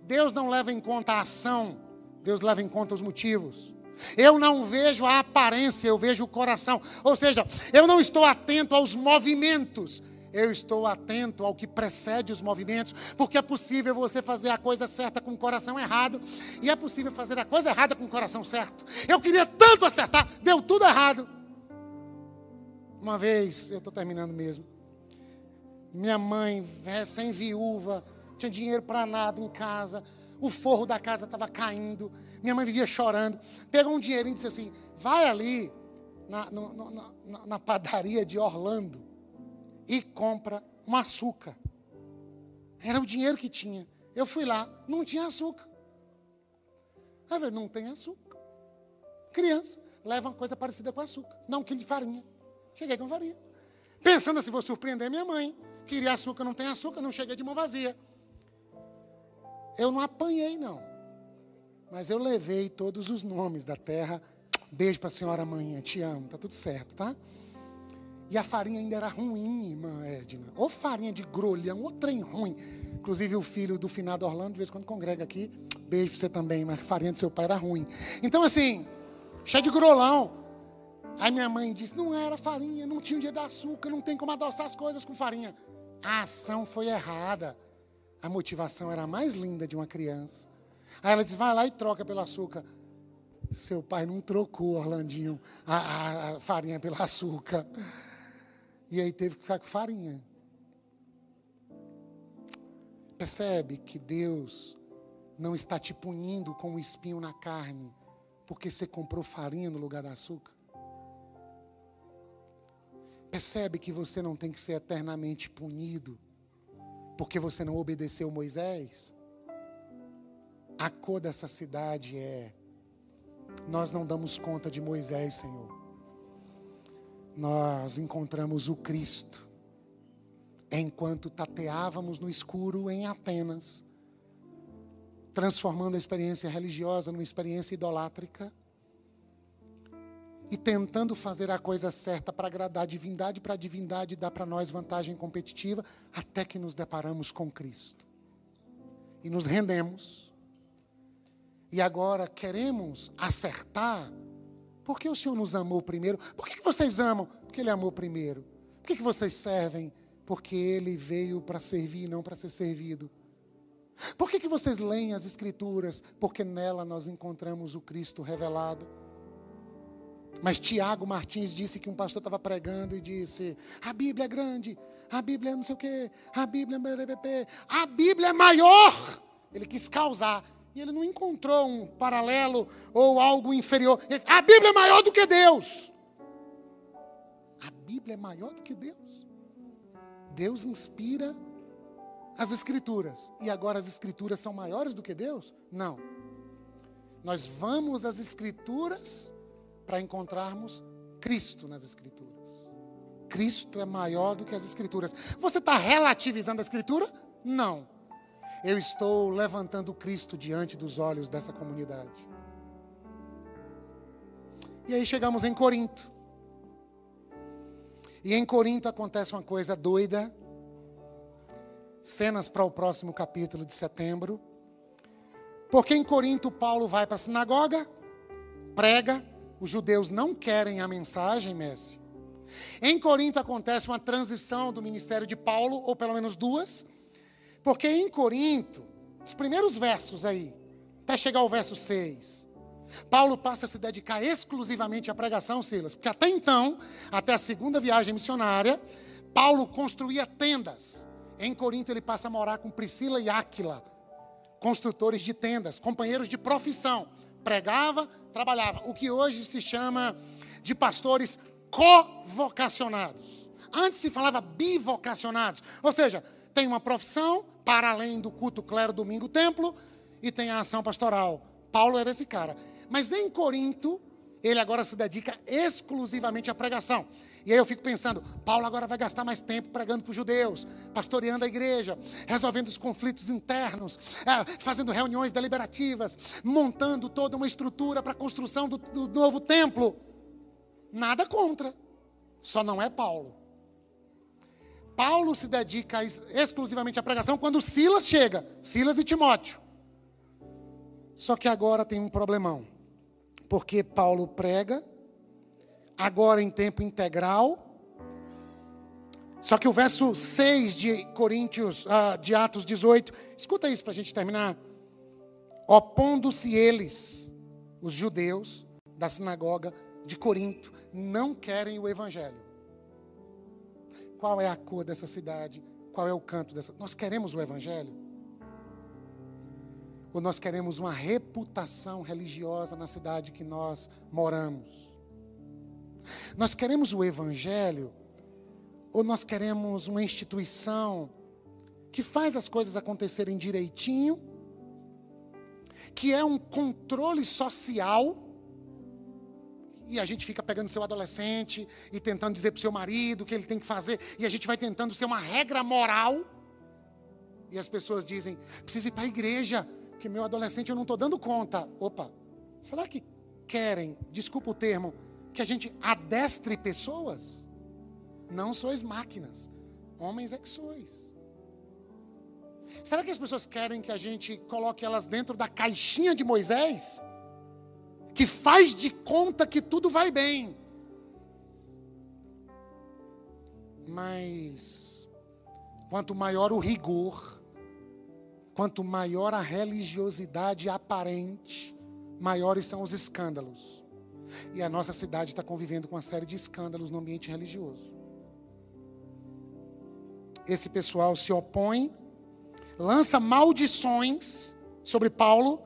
Deus não leva em conta a ação Deus leva em conta os motivos. Eu não vejo a aparência, eu vejo o coração. Ou seja, eu não estou atento aos movimentos, eu estou atento ao que precede os movimentos, porque é possível você fazer a coisa certa com o coração errado, e é possível fazer a coisa errada com o coração certo. Eu queria tanto acertar, deu tudo errado. Uma vez, eu estou terminando mesmo. Minha mãe, recém-viúva, tinha dinheiro para nada em casa o forro da casa estava caindo, minha mãe vivia chorando. Pegou um dinheirinho e disse assim: vai ali na, no, no, na, na padaria de Orlando e compra um açúcar. Era o dinheiro que tinha. Eu fui lá, não tinha açúcar. Aí eu falei, não tem açúcar. Criança, leva uma coisa parecida com açúcar. Não, um quilo de farinha. Cheguei com farinha. Pensando assim, vou surpreender minha mãe. Queria açúcar, não tem açúcar, não cheguei de mão vazia. Eu não apanhei, não. Mas eu levei todos os nomes da terra. Beijo para a senhora amanhã, te amo, tá tudo certo, tá? E a farinha ainda era ruim, irmã Edna. Ou farinha de grolhão, ou trem ruim. Inclusive o filho do finado Orlando, de vez em quando congrega aqui. Beijo para você também, mas a farinha do seu pai era ruim. Então, assim, cheio de grolão. Aí minha mãe disse: não era farinha, não tinha o dia de açúcar, não tem como adoçar as coisas com farinha. A ação foi errada. A motivação era a mais linda de uma criança. Aí ela diz: vai lá e troca pelo açúcar. Seu pai não trocou, Orlandinho, a, a, a farinha pelo açúcar. E aí teve que ficar com farinha. Percebe que Deus não está te punindo com um espinho na carne, porque você comprou farinha no lugar do açúcar? Percebe que você não tem que ser eternamente punido porque você não obedeceu Moisés? A cor dessa cidade é: nós não damos conta de Moisés, Senhor. Nós encontramos o Cristo. Enquanto tateávamos no escuro em Atenas, transformando a experiência religiosa numa experiência idolátrica, e tentando fazer a coisa certa para agradar a divindade, para a divindade dar para nós vantagem competitiva, até que nos deparamos com Cristo. E nos rendemos. E agora queremos acertar. Por que o Senhor nos amou primeiro? Por que vocês amam? Porque Ele amou primeiro. Por que vocês servem? Porque Ele veio para servir e não para ser servido. Por que vocês leem as Escrituras? Porque nela nós encontramos o Cristo revelado. Mas Tiago Martins disse que um pastor estava pregando e disse: a Bíblia é grande, a Bíblia é não sei o quê, a Bíblia é a Bíblia é maior. Ele quis causar. E ele não encontrou um paralelo ou algo inferior. Disse, a Bíblia é maior do que Deus. A Bíblia é maior do que Deus. Deus inspira as Escrituras. E agora as Escrituras são maiores do que Deus? Não. Nós vamos às Escrituras para encontrarmos Cristo nas Escrituras. Cristo é maior do que as Escrituras. Você está relativizando a Escritura? Não. Eu estou levantando Cristo diante dos olhos dessa comunidade. E aí chegamos em Corinto. E em Corinto acontece uma coisa doida. Cenas para o próximo capítulo de setembro. Porque em Corinto Paulo vai para a sinagoga, prega, os judeus não querem a mensagem, Messi. Em Corinto acontece uma transição do ministério de Paulo, ou pelo menos duas, porque em Corinto, os primeiros versos aí, até chegar ao verso 6, Paulo passa a se dedicar exclusivamente à pregação, Silas, porque até então, até a segunda viagem missionária, Paulo construía tendas Em Corinto ele passa a morar com Priscila e Áquila, construtores de tendas, companheiros de profissão. Pregava, trabalhava. O que hoje se chama de pastores covocacionados. Antes se falava bivocacionados. Ou seja, tem uma profissão, para além do culto clero, domingo, templo, e tem a ação pastoral. Paulo era esse cara. Mas em Corinto, ele agora se dedica exclusivamente à pregação. E aí eu fico pensando, Paulo agora vai gastar mais tempo pregando para os judeus, pastoreando a igreja, resolvendo os conflitos internos, é, fazendo reuniões deliberativas, montando toda uma estrutura para a construção do, do novo templo. Nada contra, só não é Paulo. Paulo se dedica exclusivamente à pregação quando Silas chega, Silas e Timóteo. Só que agora tem um problemão, porque Paulo prega, agora em tempo integral. Só que o verso 6 de Coríntios, uh, de Atos 18, escuta isso para a gente terminar. Opondo-se eles, os judeus da sinagoga de Corinto, não querem o evangelho. Qual é a cor dessa cidade? Qual é o canto dessa? Nós queremos o evangelho? Ou nós queremos uma reputação religiosa na cidade que nós moramos? Nós queremos o Evangelho ou nós queremos uma instituição que faz as coisas acontecerem direitinho, que é um controle social, e a gente fica pegando seu adolescente e tentando dizer para o seu marido o que ele tem que fazer, e a gente vai tentando ser uma regra moral, e as pessoas dizem: precisa ir para a igreja, que meu adolescente eu não estou dando conta. Opa, será que querem, desculpa o termo, que a gente adestre pessoas? Não sois máquinas, homens é que sois. Será que as pessoas querem que a gente coloque elas dentro da caixinha de Moisés? Que faz de conta que tudo vai bem. Mas, quanto maior o rigor, quanto maior a religiosidade aparente, maiores são os escândalos. E a nossa cidade está convivendo com uma série de escândalos no ambiente religioso. Esse pessoal se opõe, lança maldições sobre Paulo,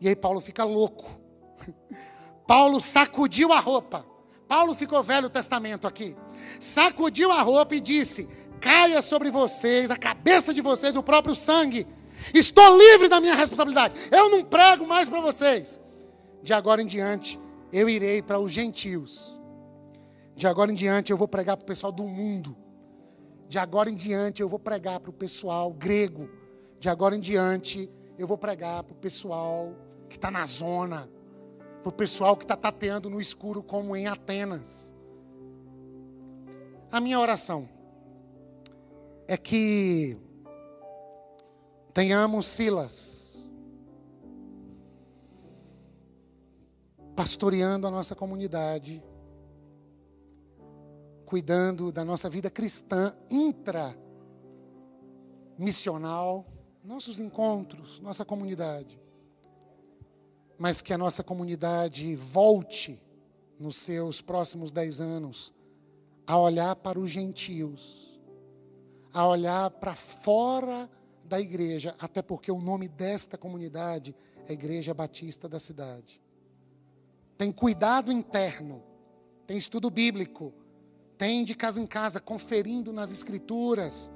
e aí Paulo fica louco. Paulo sacudiu a roupa. Paulo ficou velho testamento aqui. Sacudiu a roupa e disse: Caia sobre vocês, a cabeça de vocês, o próprio sangue. Estou livre da minha responsabilidade. Eu não prego mais para vocês. De agora em diante, eu irei para os gentios. De agora em diante eu vou pregar para o pessoal do mundo. De agora em diante eu vou pregar para o pessoal grego. De agora em diante eu vou pregar para o pessoal que está na zona. Para o pessoal que está tateando no escuro, como em Atenas. A minha oração é que tenhamos Silas pastoreando a nossa comunidade, cuidando da nossa vida cristã intra missional, nossos encontros, nossa comunidade. Mas que a nossa comunidade volte nos seus próximos dez anos a olhar para os gentios, a olhar para fora da igreja, até porque o nome desta comunidade é Igreja Batista da cidade tem cuidado interno, tem estudo bíblico, tem de casa em casa conferindo nas escrituras,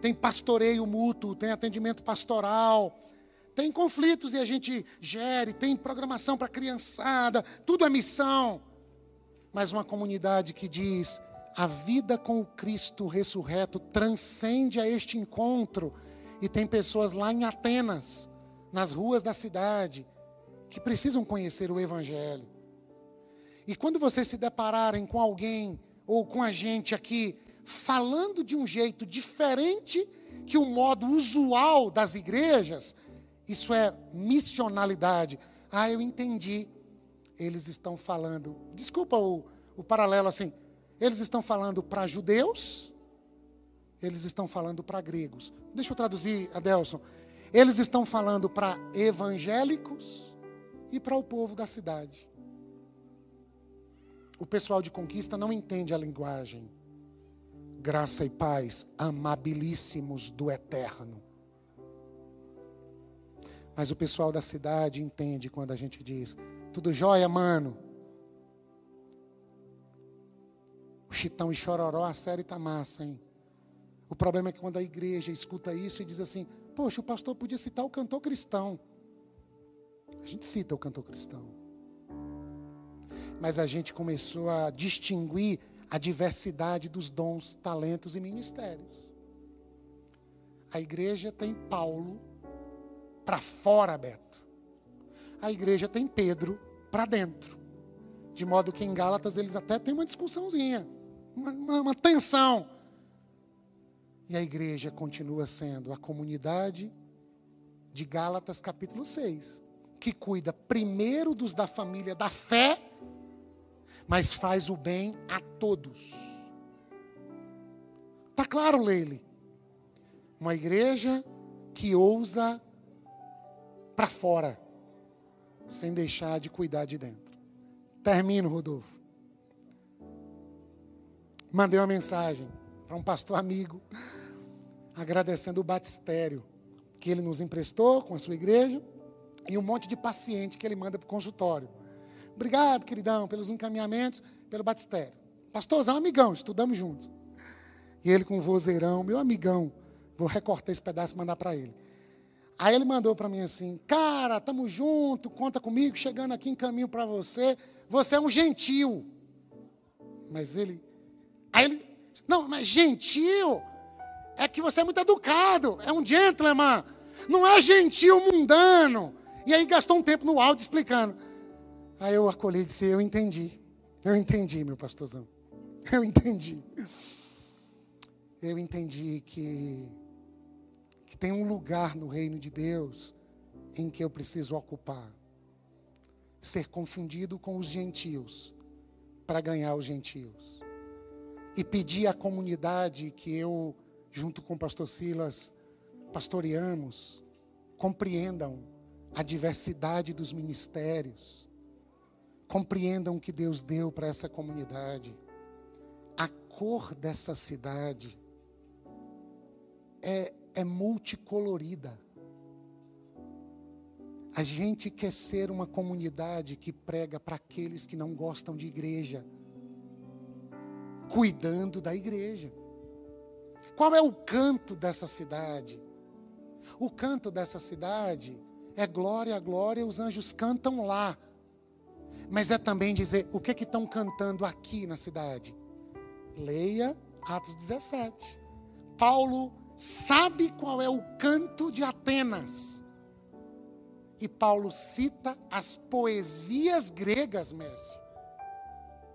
tem pastoreio mútuo, tem atendimento pastoral, tem conflitos e a gente gere, tem programação para criançada, tudo é missão. Mas uma comunidade que diz: a vida com o Cristo ressurreto transcende a este encontro, e tem pessoas lá em Atenas, nas ruas da cidade, que precisam conhecer o Evangelho. E quando vocês se depararem com alguém ou com a gente aqui falando de um jeito diferente que o modo usual das igrejas, isso é missionalidade. Ah, eu entendi. Eles estão falando, desculpa o, o paralelo assim, eles estão falando para judeus, eles estão falando para gregos. Deixa eu traduzir, Adelson. Eles estão falando para evangélicos e para o povo da cidade o pessoal de conquista não entende a linguagem Graça e paz, amabilíssimos do eterno. Mas o pessoal da cidade entende quando a gente diz: tudo jóia, mano. O Chitão e Chororó, a série tá massa, hein? O problema é que quando a igreja escuta isso e diz assim: Poxa, o pastor podia citar o cantor cristão. A gente cita o cantor cristão. Mas a gente começou a distinguir a diversidade dos dons, talentos e ministérios. A igreja tem Paulo para fora aberto. A igreja tem Pedro para dentro. De modo que em Gálatas eles até têm uma discussãozinha, uma, uma, uma tensão. E a igreja continua sendo a comunidade de Gálatas capítulo 6, que cuida primeiro dos da família da fé, mas faz o bem a todos. Tá claro, Leile? Uma igreja que ousa para fora, sem deixar de cuidar de dentro. Termino, Rodolfo. Mandei uma mensagem para um pastor amigo, agradecendo o batistério que ele nos emprestou com a sua igreja e um monte de paciente que ele manda para o consultório. Obrigado, queridão, pelos encaminhamentos, pelo batistério. Pastorzão, amigão, estudamos juntos. E ele com o vozeirão, meu amigão, vou recortar esse pedaço e mandar para ele. Aí ele mandou para mim assim: Cara, estamos junto, conta comigo, chegando aqui em caminho para você. Você é um gentil. Mas ele. Aí ele. Não, mas gentil é que você é muito educado, é um gentleman. Não é gentil mundano. E aí gastou um tempo no áudio explicando. Aí eu acolhi e disse: Eu entendi. Eu entendi, meu pastorzão. Eu entendi. Eu entendi que tem um lugar no reino de Deus em que eu preciso ocupar. Ser confundido com os gentios, para ganhar os gentios. E pedir à comunidade que eu, junto com o pastor Silas, pastoreamos, compreendam a diversidade dos ministérios, compreendam o que Deus deu para essa comunidade, a cor dessa cidade é é multicolorida. A gente quer ser uma comunidade que prega para aqueles que não gostam de igreja, cuidando da igreja. Qual é o canto dessa cidade? O canto dessa cidade é glória, glória, os anjos cantam lá. Mas é também dizer o que estão cantando aqui na cidade. Leia Atos 17. Paulo sabe qual é o canto de Atenas. E Paulo cita as poesias gregas, mestre,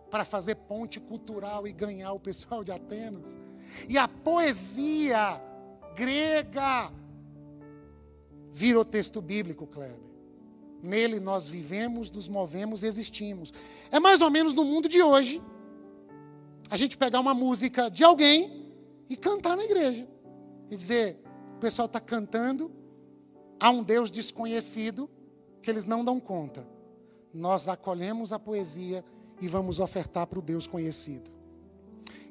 para fazer ponte cultural e ganhar o pessoal de Atenas. E a poesia grega virou texto bíblico, Kleber. Nele nós vivemos, nos movemos e existimos. É mais ou menos no mundo de hoje a gente pegar uma música de alguém e cantar na igreja e dizer: o pessoal está cantando a um Deus desconhecido que eles não dão conta. Nós acolhemos a poesia e vamos ofertar para o Deus conhecido.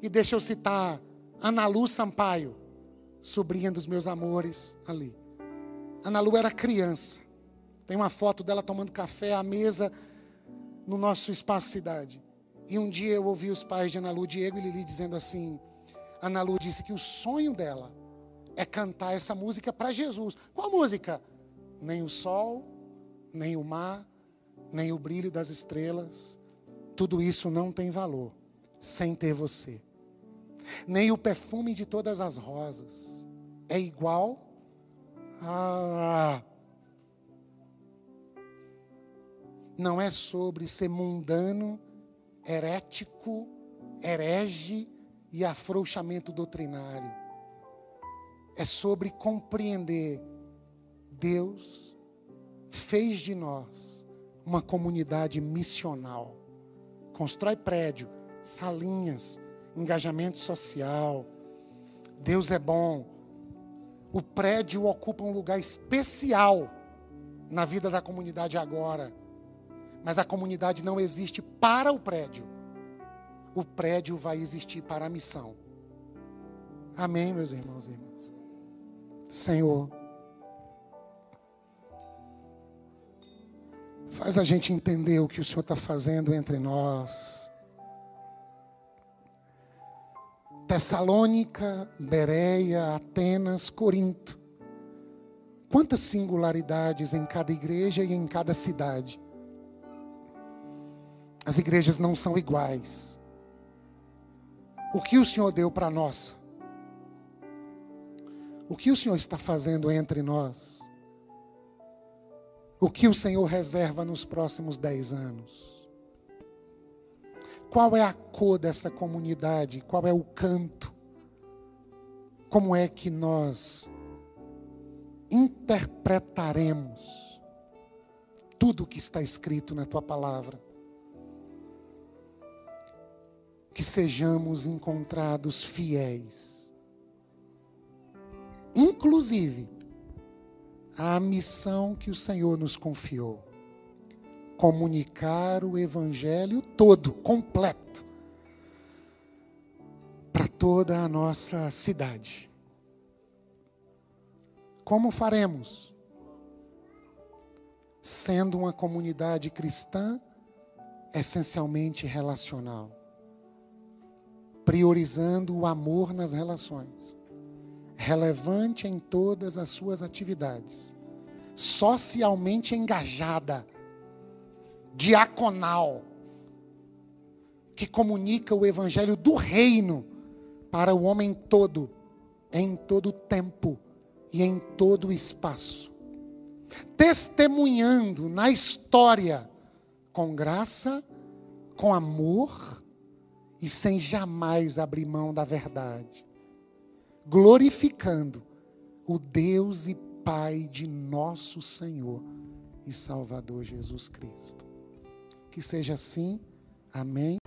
E deixa eu citar Ana Lu Sampaio, sobrinha dos meus amores ali. Ana Lu era criança. Tem uma foto dela tomando café à mesa no nosso espaço cidade. E um dia eu ouvi os pais de Ana Lu, Diego e Lili, dizendo assim: Ana Lu disse que o sonho dela é cantar essa música para Jesus. Qual música? Nem o sol, nem o mar, nem o brilho das estrelas. Tudo isso não tem valor sem ter você. Nem o perfume de todas as rosas é igual a. Não é sobre ser mundano, herético, herege e afrouxamento doutrinário é sobre compreender Deus fez de nós uma comunidade missional. Constrói prédio, salinhas, engajamento social. Deus é bom. O prédio ocupa um lugar especial na vida da comunidade agora. Mas a comunidade não existe para o prédio. O prédio vai existir para a missão. Amém, meus irmãos e irmãs. Senhor, faz a gente entender o que o Senhor está fazendo entre nós. Tessalônica, Bereia, Atenas, Corinto. Quantas singularidades em cada igreja e em cada cidade. As igrejas não são iguais. O que o Senhor deu para nós? O que o Senhor está fazendo entre nós? O que o Senhor reserva nos próximos dez anos? Qual é a cor dessa comunidade? Qual é o canto? Como é que nós interpretaremos tudo o que está escrito na tua palavra? Que sejamos encontrados fiéis, inclusive à missão que o Senhor nos confiou comunicar o evangelho todo, completo, para toda a nossa cidade. Como faremos? Sendo uma comunidade cristã essencialmente relacional, priorizando o amor nas relações, relevante em todas as suas atividades, socialmente engajada, diaconal, que comunica o evangelho do reino para o homem todo, em todo tempo e em todo espaço. Testemunhando na história com graça, com amor e sem jamais abrir mão da verdade. Glorificando o Deus e Pai de nosso Senhor e Salvador Jesus Cristo. Que seja assim. Amém.